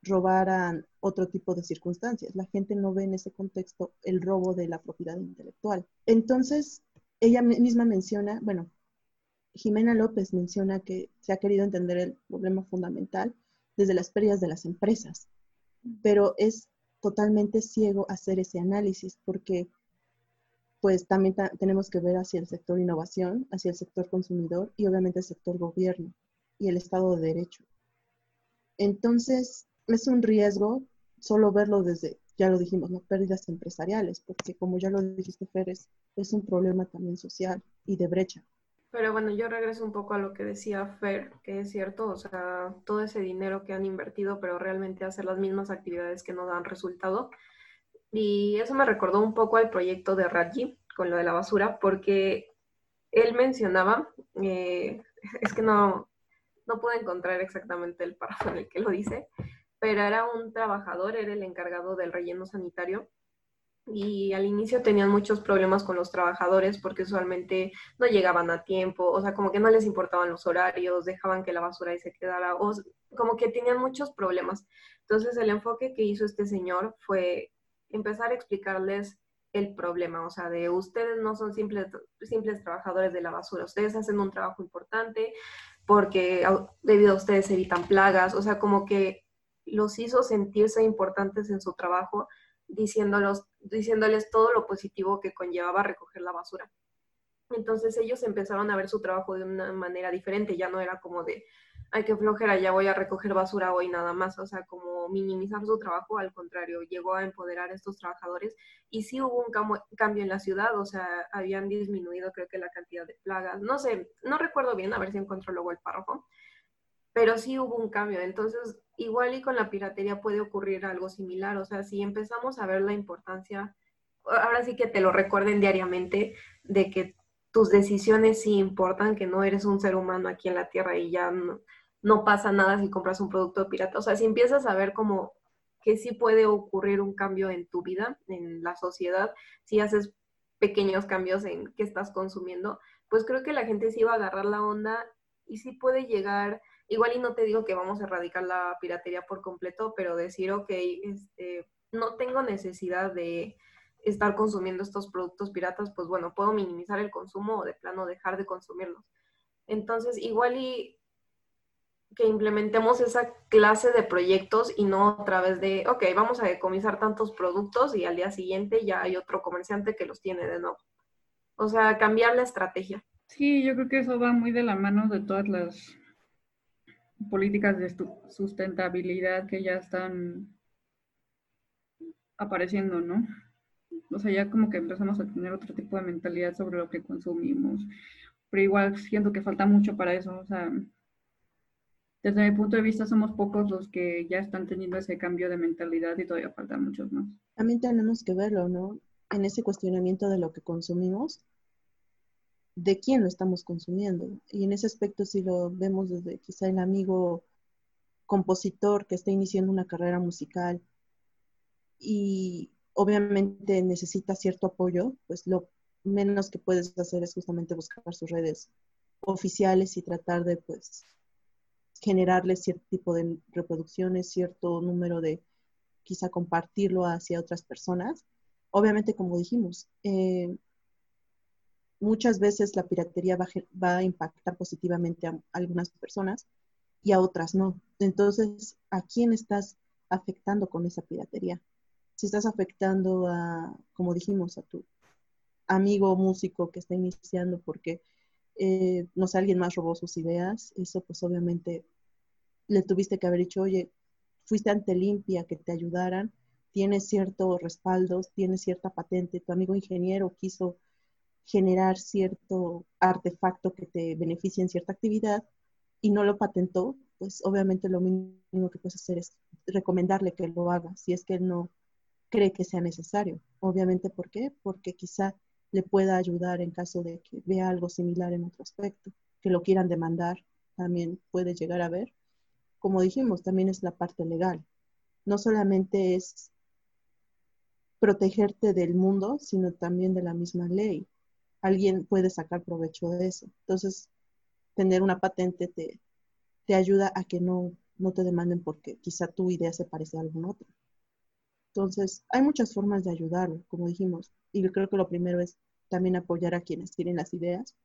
robaran otro tipo de circunstancias. La gente no ve en ese contexto el robo de la propiedad intelectual. Entonces, ella misma menciona, bueno, Jimena López menciona que se ha querido entender el problema fundamental desde las pérdidas de las empresas, pero es totalmente ciego hacer ese análisis porque pues también tenemos que ver hacia el sector innovación, hacia el sector consumidor y obviamente el sector gobierno y el Estado de Derecho. Entonces, es un riesgo solo verlo desde, ya lo dijimos, ¿no? pérdidas empresariales, porque como ya lo dijiste, Fer, es, un problema también social y de brecha. Pero bueno, yo regreso un poco a lo que decía Fer, que es cierto, o sea, todo ese dinero que han invertido, pero realmente hacer las mismas actividades que no dan resultado. Y eso me recordó un poco al proyecto de Raji con lo de la basura, porque él mencionaba, eh, es que no, no pude encontrar exactamente el párrafo en el que lo dice, pero era un trabajador, era el encargado del relleno sanitario y al inicio tenían muchos problemas con los trabajadores porque usualmente no llegaban a tiempo, o sea, como que no les importaban los horarios, dejaban que la basura ahí se quedara, o como que tenían muchos problemas. Entonces el enfoque que hizo este señor fue empezar a explicarles el problema, o sea, de ustedes no son simples, simples trabajadores de la basura, ustedes hacen un trabajo importante porque debido a ustedes evitan plagas, o sea, como que los hizo sentirse importantes en su trabajo diciéndolos, diciéndoles todo lo positivo que conllevaba recoger la basura. Entonces ellos empezaron a ver su trabajo de una manera diferente, ya no era como de, ay, qué flojera, ya voy a recoger basura hoy nada más, o sea, como minimizar su trabajo, al contrario, llegó a empoderar a estos trabajadores y sí hubo un cambio en la ciudad, o sea, habían disminuido creo que la cantidad de plagas, no sé, no recuerdo bien, a ver si encuentro luego el párrafo, pero sí hubo un cambio, entonces igual y con la piratería puede ocurrir algo similar, o sea, si empezamos a ver la importancia, ahora sí que te lo recuerden diariamente, de que tus decisiones sí importan, que no eres un ser humano aquí en la Tierra y ya no, pasa nada si compras un producto pirata. O sea, si empiezas a ver como que sí puede ocurrir un cambio en tu vida, en la sociedad, si haces pequeños cambios en qué estás consumiendo, pues creo que la gente sí va a agarrar la onda y sí puede llegar Igual y no te digo que vamos a erradicar la piratería por completo, pero decir, ok, este, no tengo necesidad de estar consumiendo estos productos piratas, pues bueno, puedo minimizar el consumo o de plano dejar de consumirlos. Entonces, igual y que implementemos esa clase de proyectos y no a través de, ok, vamos a decomisar tantos productos y al día siguiente ya hay otro comerciante que los tiene de nuevo. O sea, cambiar la estrategia. Sí, yo creo que eso va muy de la mano de todas las políticas de sustentabilidad que ya están apareciendo, ¿no? O sea, ya como que empezamos a tener otro tipo de mentalidad sobre lo que consumimos, pero igual siento que falta mucho para eso, o sea, desde mi punto de vista somos pocos los que ya están teniendo ese cambio de mentalidad y todavía faltan muchos más. También tenemos que verlo, ¿no? En ese cuestionamiento de lo que consumimos, de quién lo estamos consumiendo. Y en ese aspecto, si lo vemos desde quizá el amigo compositor que está iniciando una carrera musical y obviamente necesita cierto apoyo, pues lo menos que puedes hacer es justamente buscar sus redes oficiales y tratar de pues generarle cierto tipo de reproducciones, cierto número de quizá compartirlo hacia otras personas. Obviamente, como dijimos, eh, muchas veces la piratería va, a impactar positivamente a algunas personas y a otras no. Entonces, ¿a quién estás afectando con esa piratería? Si estás afectando a, como dijimos, a tu amigo músico que está iniciando porque, eh, no sé, alguien más robó sus ideas, eso pues obviamente le tuviste que haber dicho, oye, fuiste ante limpia que te ayudaran, tienes cierto respaldo, tienes cierta patente, tu amigo ingeniero quiso generar cierto artefacto que te beneficie en cierta actividad y no lo patentó, pues obviamente lo mínimo que puedes hacer es recomendarle que lo haga, si es que él no cree que sea necesario. Obviamente, ¿por qué? Porque quizá le pueda ayudar en caso de que vea algo similar en otro aspecto, que lo quieran demandar, también puede llegar a ver. Como dijimos, también es la parte legal. No solamente es protegerte del mundo, sino también de la misma ley alguien puede sacar provecho de eso. Entonces, tener una patente te, te ayuda a que no, no te demanden porque quizá tu idea se parece a alguna otra. Entonces, hay muchas formas de ayudarlo, como dijimos, y yo creo que lo primero es también apoyar a quienes tienen las ideas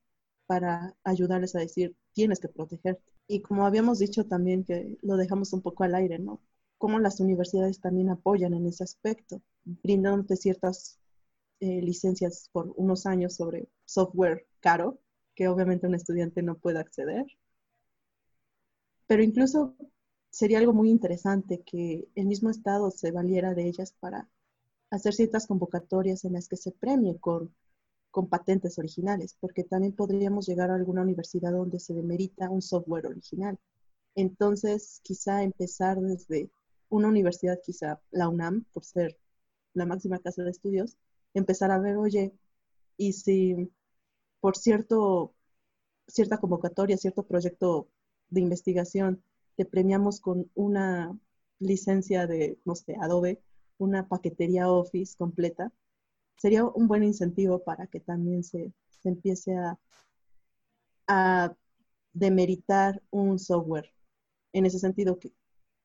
para ayudarles a decir, tienes que protegerte. Y como habíamos dicho también, que lo dejamos un poco al aire, ¿no? Cómo las universidades también apoyan en ese aspecto, brindándote ciertas eh, licencias por unos años sobre software caro, que obviamente un estudiante no puede acceder. Pero incluso sería algo muy interesante que el mismo Estado se valiera de ellas para hacer ciertas convocatorias en las que se premie con, con patentes originales, porque también podríamos llegar a alguna universidad donde se demerita un software original. Entonces, quizá empezar desde una universidad, quizá la UNAM, por ser la máxima casa de estudios, empezar a ver, oye, y si por cierto cierta convocatoria, cierto proyecto de investigación, te premiamos con una licencia de, no sé, Adobe, una paquetería Office completa, sería un buen incentivo para que también se, empiece a, a demeritar un software. En ese sentido que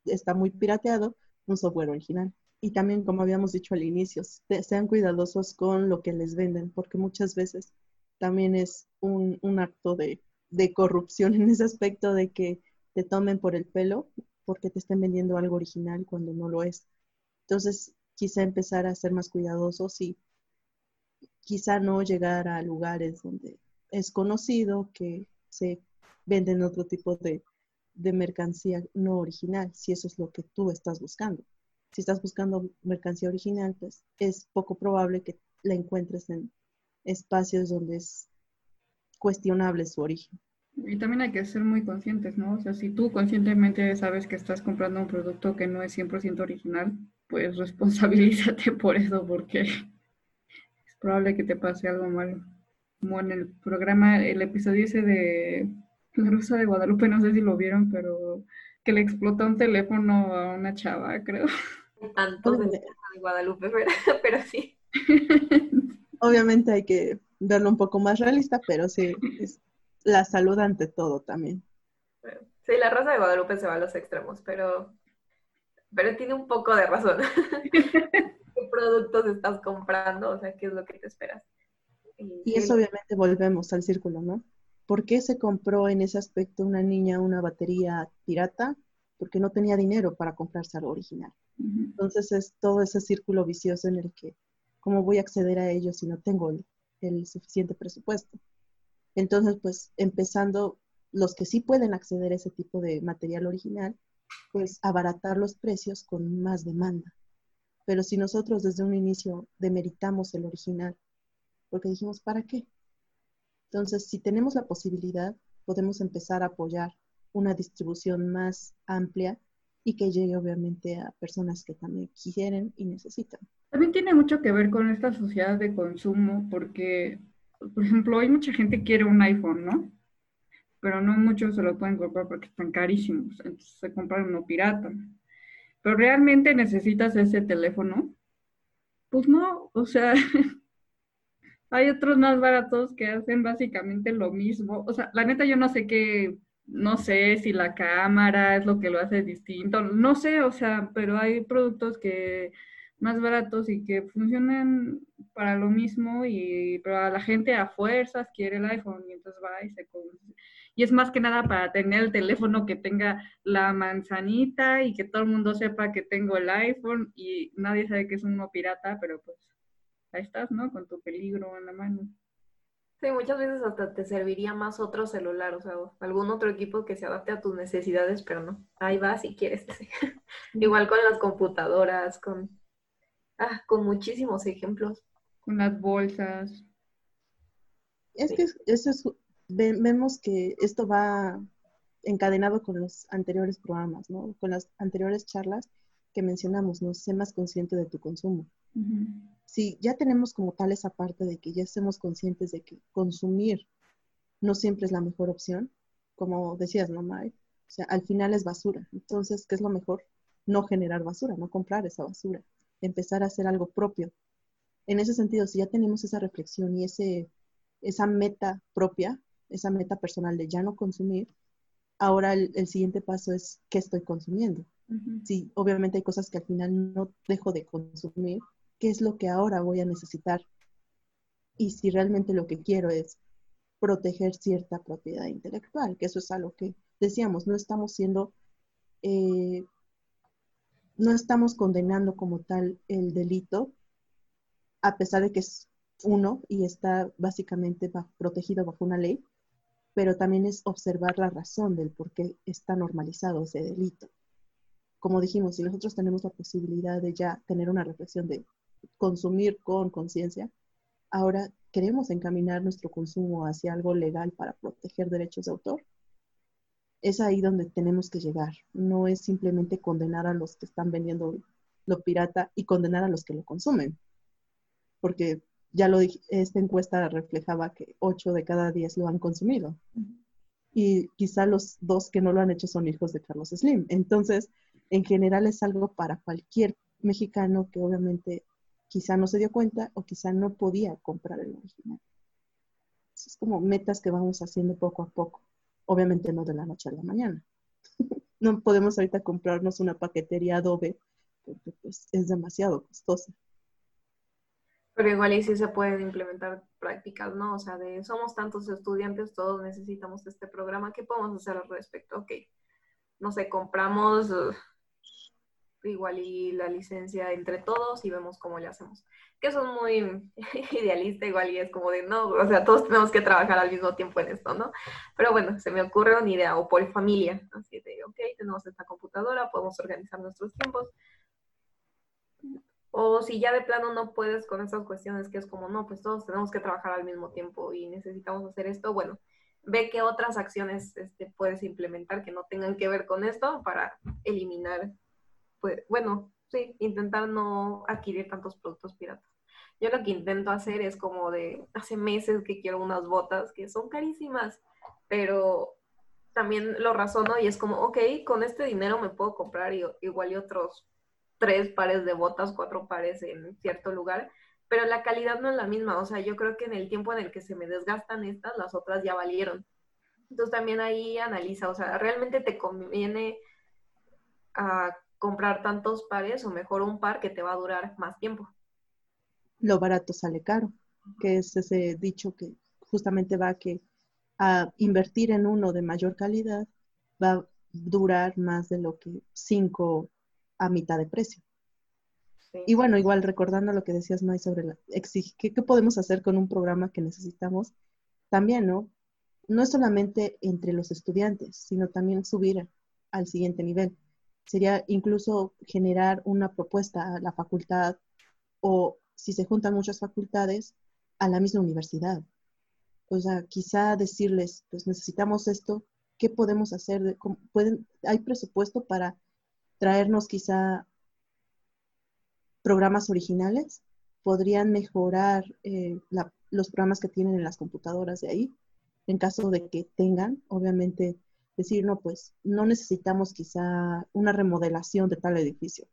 está muy pirateado, un software original. Y también, como habíamos dicho al inicio, sean cuidadosos con lo que les venden, porque muchas veces también es un, acto de, de, corrupción en ese aspecto de que te tomen por el pelo porque te estén vendiendo algo original cuando no lo es. Entonces, quizá empezar a ser más cuidadosos y quizá no llegar a lugares donde es conocido que se venden otro tipo de, de mercancía no original, si eso es lo que tú estás buscando. Si estás buscando mercancía original, pues es poco probable que la encuentres en espacios donde es cuestionable su origen. Y también hay que ser muy conscientes, ¿no? O sea, si tú conscientemente sabes que estás comprando un producto que no es 100% original, pues responsabilízate por eso, porque es probable que te pase algo malo. Como en el programa, el episodio ese de La Rosa de Guadalupe, no sé si lo vieron, pero que le explotó un teléfono a una chava, creo. Tanto de Guadalupe, pero, pero sí. Obviamente hay que verlo un poco más realista, pero sí, es la salud ante todo también. Sí, la Rosa de Guadalupe se va a los extremos, pero, pero tiene un poco de razón. ¿Qué productos estás comprando? O sea, ¿qué es lo que te esperas? Y, eso obviamente volvemos al círculo, ¿no? ¿Por qué se compró en ese aspecto una niña una batería pirata? Porque no tenía dinero para comprarse algo original. Entonces es todo ese círculo vicioso en el que, ¿cómo voy a acceder a ello si no tengo el suficiente presupuesto? Entonces, pues empezando los que sí pueden acceder a ese tipo de material original, pues abaratar los precios con más demanda. Pero si nosotros desde un inicio demeritamos el original, porque dijimos, ¿para qué? Entonces, si tenemos la posibilidad, podemos empezar a apoyar una distribución más amplia y que llegue obviamente a personas que también quieren y necesitan. También tiene mucho que ver con esta sociedad de consumo, porque por ejemplo, hay mucha gente que quiere un iPhone, ¿no? Pero no muchos se lo pueden comprar porque están carísimos, entonces se compran uno pirata. Pero realmente necesitas ese teléfono. Pues no, o sea, hay otros más baratos que hacen básicamente lo mismo. O sea, la neta yo no sé qué, no sé si la cámara es lo que lo hace distinto, no sé, o sea, pero hay productos que más baratos y que funcionan para lo mismo y pero la gente a fuerzas quiere el iPhone y entonces va y se y es más que nada para tener el teléfono que tenga la manzanita y que todo el mundo sepa que tengo el iPhone y nadie sabe que es uno pirata, pero pues ahí estás, ¿no? Con tu peligro en la mano. Sí, muchas veces hasta te serviría más otro celular, o sea, algún otro equipo que se adapte a tus necesidades, pero no, ahí va si quieres. Igual con las computadoras, con Ah, con muchísimos ejemplos. Con las bolsas. Es que eso es, vemos que esto va encadenado con los anteriores programas, ¿no? Con las anteriores charlas que mencionamos, ¿no? Sé más consciente de tu consumo. Si ya tenemos como tal esa parte de que ya estemos conscientes de que consumir no siempre es la mejor opción, como decías, ¿no, O sea, al final es basura. Entonces, ¿qué es lo mejor? No generar basura, no comprar esa basura empezar a hacer algo propio. En ese sentido, si ya tenemos esa reflexión y ese, esa meta propia, esa meta personal de ya no consumir, ahora el, siguiente paso es qué estoy consumiendo. Sí, obviamente hay cosas que al final no dejo de consumir, ¿qué es lo que ahora voy a necesitar? Y si realmente lo que quiero es proteger cierta propiedad intelectual, que eso es algo que decíamos, no estamos siendo eh, no estamos condenando como tal el delito, a pesar de que es uno y está básicamente protegido bajo una ley, pero también es observar la razón del por qué está normalizado ese delito. Como dijimos, si nosotros tenemos la posibilidad de ya tener una reflexión de consumir con conciencia, ahora queremos encaminar nuestro consumo hacia algo legal para proteger derechos de autor, es ahí donde tenemos que llegar. No es simplemente condenar a los que están vendiendo lo pirata y condenar a los que lo consumen. Porque ya lo dije, esta encuesta reflejaba que 8 de cada 10 lo han consumido. Y quizá los dos que no lo han hecho son hijos de Carlos Slim. Entonces, en general es algo para cualquier mexicano que obviamente quizá no se dio cuenta o quizá no podía comprar el original. Es como metas que vamos haciendo poco a poco. Obviamente no de la noche a la mañana. no podemos ahorita comprarnos una paquetería Adobe porque pues, es demasiado costosa. Pero igual y sí se pueden implementar prácticas, ¿no? O sea, de somos tantos estudiantes, todos necesitamos este programa, ¿qué podemos hacer al respecto? Ok, no sé, compramos igual y la licencia entre todos y vemos cómo le hacemos. Que eso es muy idealista, igual y es como de, no, o sea, todos tenemos que trabajar al mismo tiempo en esto, ¿no? Pero bueno, se me ocurre una idea, o por familia, así de, ok, tenemos esta computadora, podemos organizar nuestros tiempos. O si ya de plano no puedes con esas cuestiones que es como, no, pues todos tenemos que trabajar al mismo tiempo y necesitamos hacer esto, bueno, ve qué otras acciones este, puedes implementar que no tengan que ver con esto para eliminar pues, bueno, sí, intentar no adquirir tantos productos piratas. Yo lo que intento hacer es como de, hace meses que quiero unas botas que son carísimas, pero también lo razono y es como, ok, con este dinero me puedo comprar igual y otros tres pares de botas, cuatro pares en cierto lugar, pero la calidad no es la misma. O sea, yo creo que en el tiempo en el que se me desgastan estas, las otras ya valieron. Entonces también ahí analiza, o sea, ¿realmente te conviene ah, comprar tantos pares o mejor un par que te va a durar más tiempo. Lo barato sale caro, que es ese dicho que justamente va a que a invertir en uno de mayor calidad va a durar más de lo que cinco a mitad de precio. Y bueno, igual recordando lo que decías, May, sobre la exige, ¿qué, ¿qué podemos hacer con un programa que necesitamos? También, ¿no? No es solamente entre los estudiantes, sino también subir al siguiente nivel sería incluso generar una propuesta a la facultad o si se juntan muchas facultades, a la misma universidad. O sea, quizá decirles, pues necesitamos esto, ¿qué podemos hacer? ¿Pueden, ¿Hay presupuesto para traernos quizá programas originales? ¿Podrían mejorar eh, los programas que tienen en las computadoras de ahí? En caso de que tengan, obviamente decir, no, pues no necesitamos quizá una remodelación de tal edificio.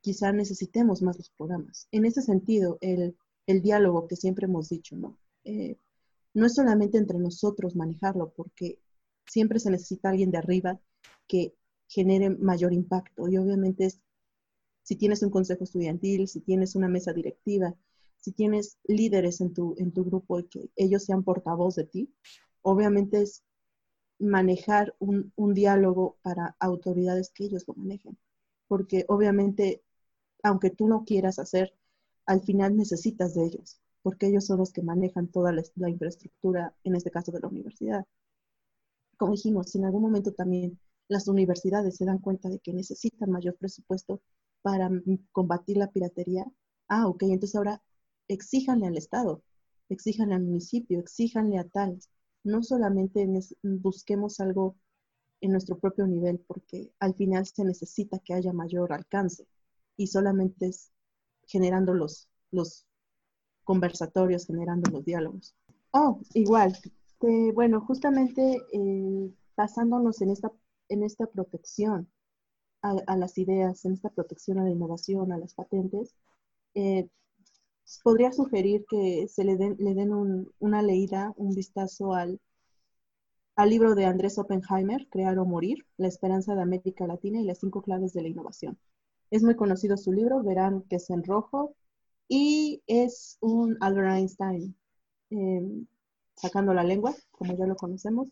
Quizá necesitemos más los programas. En ese sentido, el, diálogo que siempre hemos dicho, ¿no? Eh, no es solamente entre nosotros manejarlo, porque siempre se necesita alguien de arriba que genere mayor impacto. Y obviamente es, si tienes un consejo estudiantil, si tienes una mesa directiva, si tienes líderes en tu, en tu grupo y que ellos sean portavoz de ti, obviamente es manejar un, diálogo para autoridades que ellos lo manejen. Porque obviamente, aunque tú no quieras hacer, al final necesitas de ellos, porque ellos son los que manejan toda la, infraestructura, en este caso de la universidad. Como dijimos, en algún momento también las universidades se dan cuenta de que necesitan mayor presupuesto para combatir la piratería. Ah, ok, entonces ahora exíjanle al Estado, exíjanle al municipio, exíjanle a tales no solamente busquemos algo en nuestro propio nivel, porque al final se necesita que haya mayor alcance y solamente es generando los, los conversatorios, generando los diálogos. Oh, igual, bueno, justamente eh, basándonos en esta, en esta protección a, las ideas, en esta protección a la innovación, a las patentes, eh, podría sugerir que se le den, le den una leída, un vistazo al, al libro de Andrés Oppenheimer, Crear o Morir, La esperanza de América Latina y las cinco claves de la innovación. Es muy conocido su libro, verán que es en rojo, y es un Albert Einstein em, sacando la lengua, como ya lo conocemos.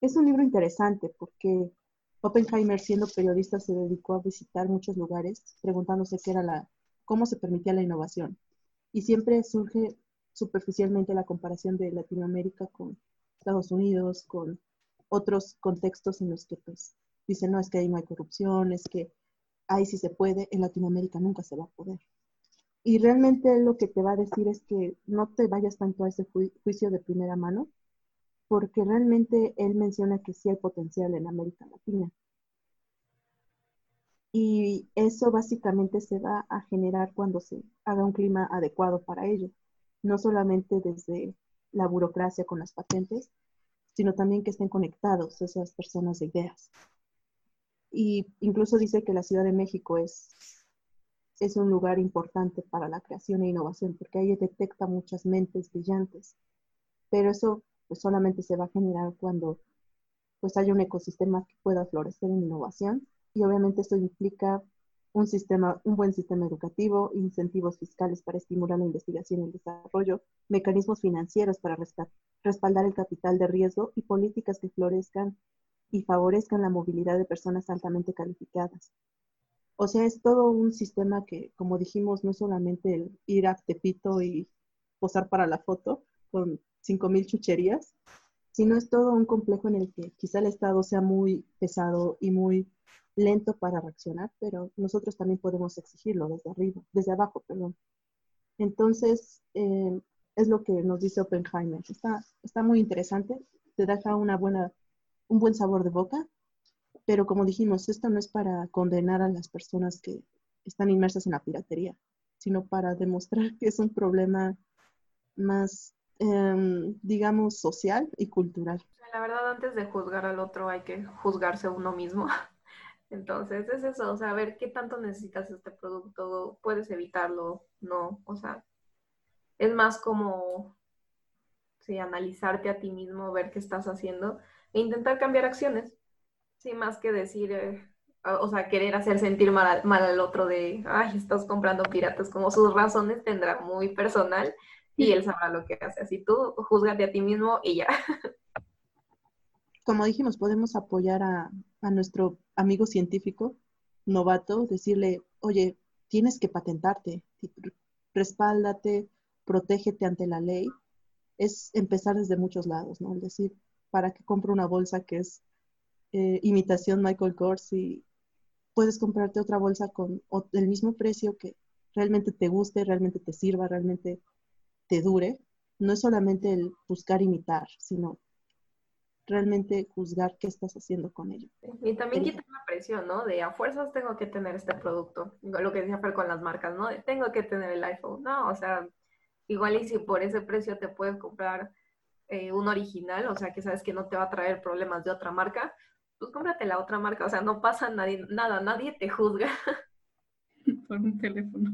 Es un libro interesante porque Oppenheimer, siendo periodista, se dedicó a visitar muchos lugares preguntándose qué era la, cómo se permitía la innovación y siempre surge superficialmente la comparación de Latinoamérica con Estados Unidos, con otros contextos en los que pues dicen, no, es que ahí no hay corrupción, es que ahí sí se puede, en Latinoamérica nunca se va a poder. Y realmente lo que te va a decir es que no te vayas tanto a ese juicio de primera mano, porque realmente él menciona que sí hay potencial en América Latina y eso básicamente se va a generar cuando se haga un clima adecuado para ello. no solamente desde la burocracia con las patentes, sino también que estén conectados esas personas de ideas. Y incluso dice que la Ciudad de México es, es un lugar importante para la creación e innovación, porque ahí detecta muchas mentes brillantes. Pero eso pues, solamente se va a generar cuando pues haya un ecosistema que pueda florecer en innovación. Y obviamente esto implica un, sistema, un buen sistema educativo, incentivos fiscales para estimular la investigación y el desarrollo, mecanismos financieros para respaldar el capital de riesgo y políticas que florezcan y favorezcan la movilidad de personas altamente calificadas. O sea, es todo un sistema que, como dijimos, no es solamente el ir a Tepito y posar para la foto con 5.000 chucherías, sino es todo un complejo en el que quizá el Estado sea muy pesado y muy lento para reaccionar, pero nosotros también podemos exigirlo desde arriba, desde abajo, perdón. Entonces, eh, es lo que nos dice Oppenheimer. Está, está muy interesante, te deja una buena, un buen sabor de boca, pero como dijimos, esto no es para condenar a las personas que están inmersas en la piratería, sino para demostrar que es un problema más, em, digamos, social y cultural. La verdad, antes de juzgar al otro hay que juzgarse uno mismo. Entonces, es eso, o sea, ver qué tanto necesitas este producto, puedes evitarlo, no, o sea, es más como, sí, analizarte a ti mismo, ver qué estás haciendo e intentar cambiar acciones, sí, más que decir, eh, o sea, querer hacer sentir mal, mal, al otro de, ay, estás comprando piratas, como sus razones tendrá muy personal y él sabrá lo que hace, así tú juzgate a ti mismo y ya. como dijimos, podemos apoyar a, nuestro amigo científico novato, decirle, oye, tienes que patentarte, respáldate, protégete ante la ley. Es empezar desde muchos lados, ¿no? Es decir, ¿para qué compro una bolsa que es eh, imitación Michael Kors y puedes comprarte otra bolsa con el mismo precio que realmente te guste, realmente te sirva, realmente te dure? No es solamente el buscar imitar, sino realmente juzgar qué estás haciendo con ello. Y también quitar la presión, ¿no? De a fuerzas tengo que tener este producto. Lo que decía Fer con las marcas, ¿no? De tengo que tener el iPhone. No, o sea, igual y si por ese precio te puedes comprar eh, un original, o sea, que sabes que no te va a traer problemas de otra marca, pues cómprate la otra marca. O sea, no pasa nadie, nada, nadie te juzga. Por un teléfono.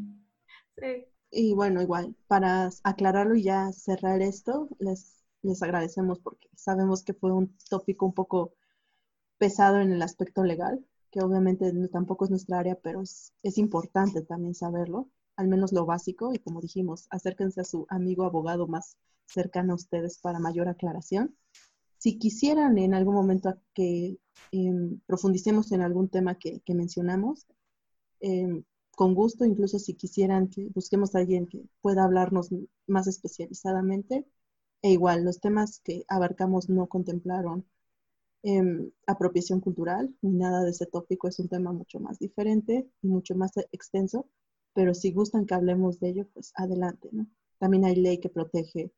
Sí. Y bueno, igual, para aclararlo y ya cerrar esto, les les agradecemos porque sabemos que fue un tópico un poco pesado en el aspecto legal, que obviamente tampoco es nuestra área, pero es, importante también saberlo, al menos lo básico, y como dijimos, acérquense a su amigo abogado más cercano a ustedes para mayor aclaración. Si quisieran en algún momento que em, profundicemos en algún tema que, mencionamos, em, con gusto, incluso si quisieran que busquemos a alguien que pueda hablarnos más especializadamente, e igual, los temas que abarcamos no contemplaron em, apropiación cultural, ni nada de ese tópico, es un tema mucho más diferente y mucho más extenso, pero si gustan que hablemos de ello, pues adelante. También hay ley que protege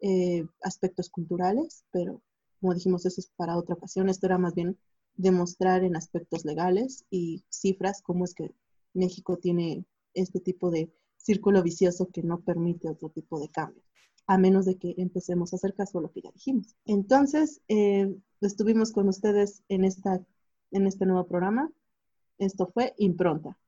eh, aspectos culturales, pero como dijimos, eso es para otra ocasión. Esto era más bien demostrar en aspectos legales y cifras cómo es que México tiene este tipo de círculo vicioso que no permite otro tipo de cambio a menos de que empecemos a hacer caso a lo que ya dijimos. Entonces, eh, estuvimos con ustedes en, esta, en este nuevo programa. Esto fue Impronta.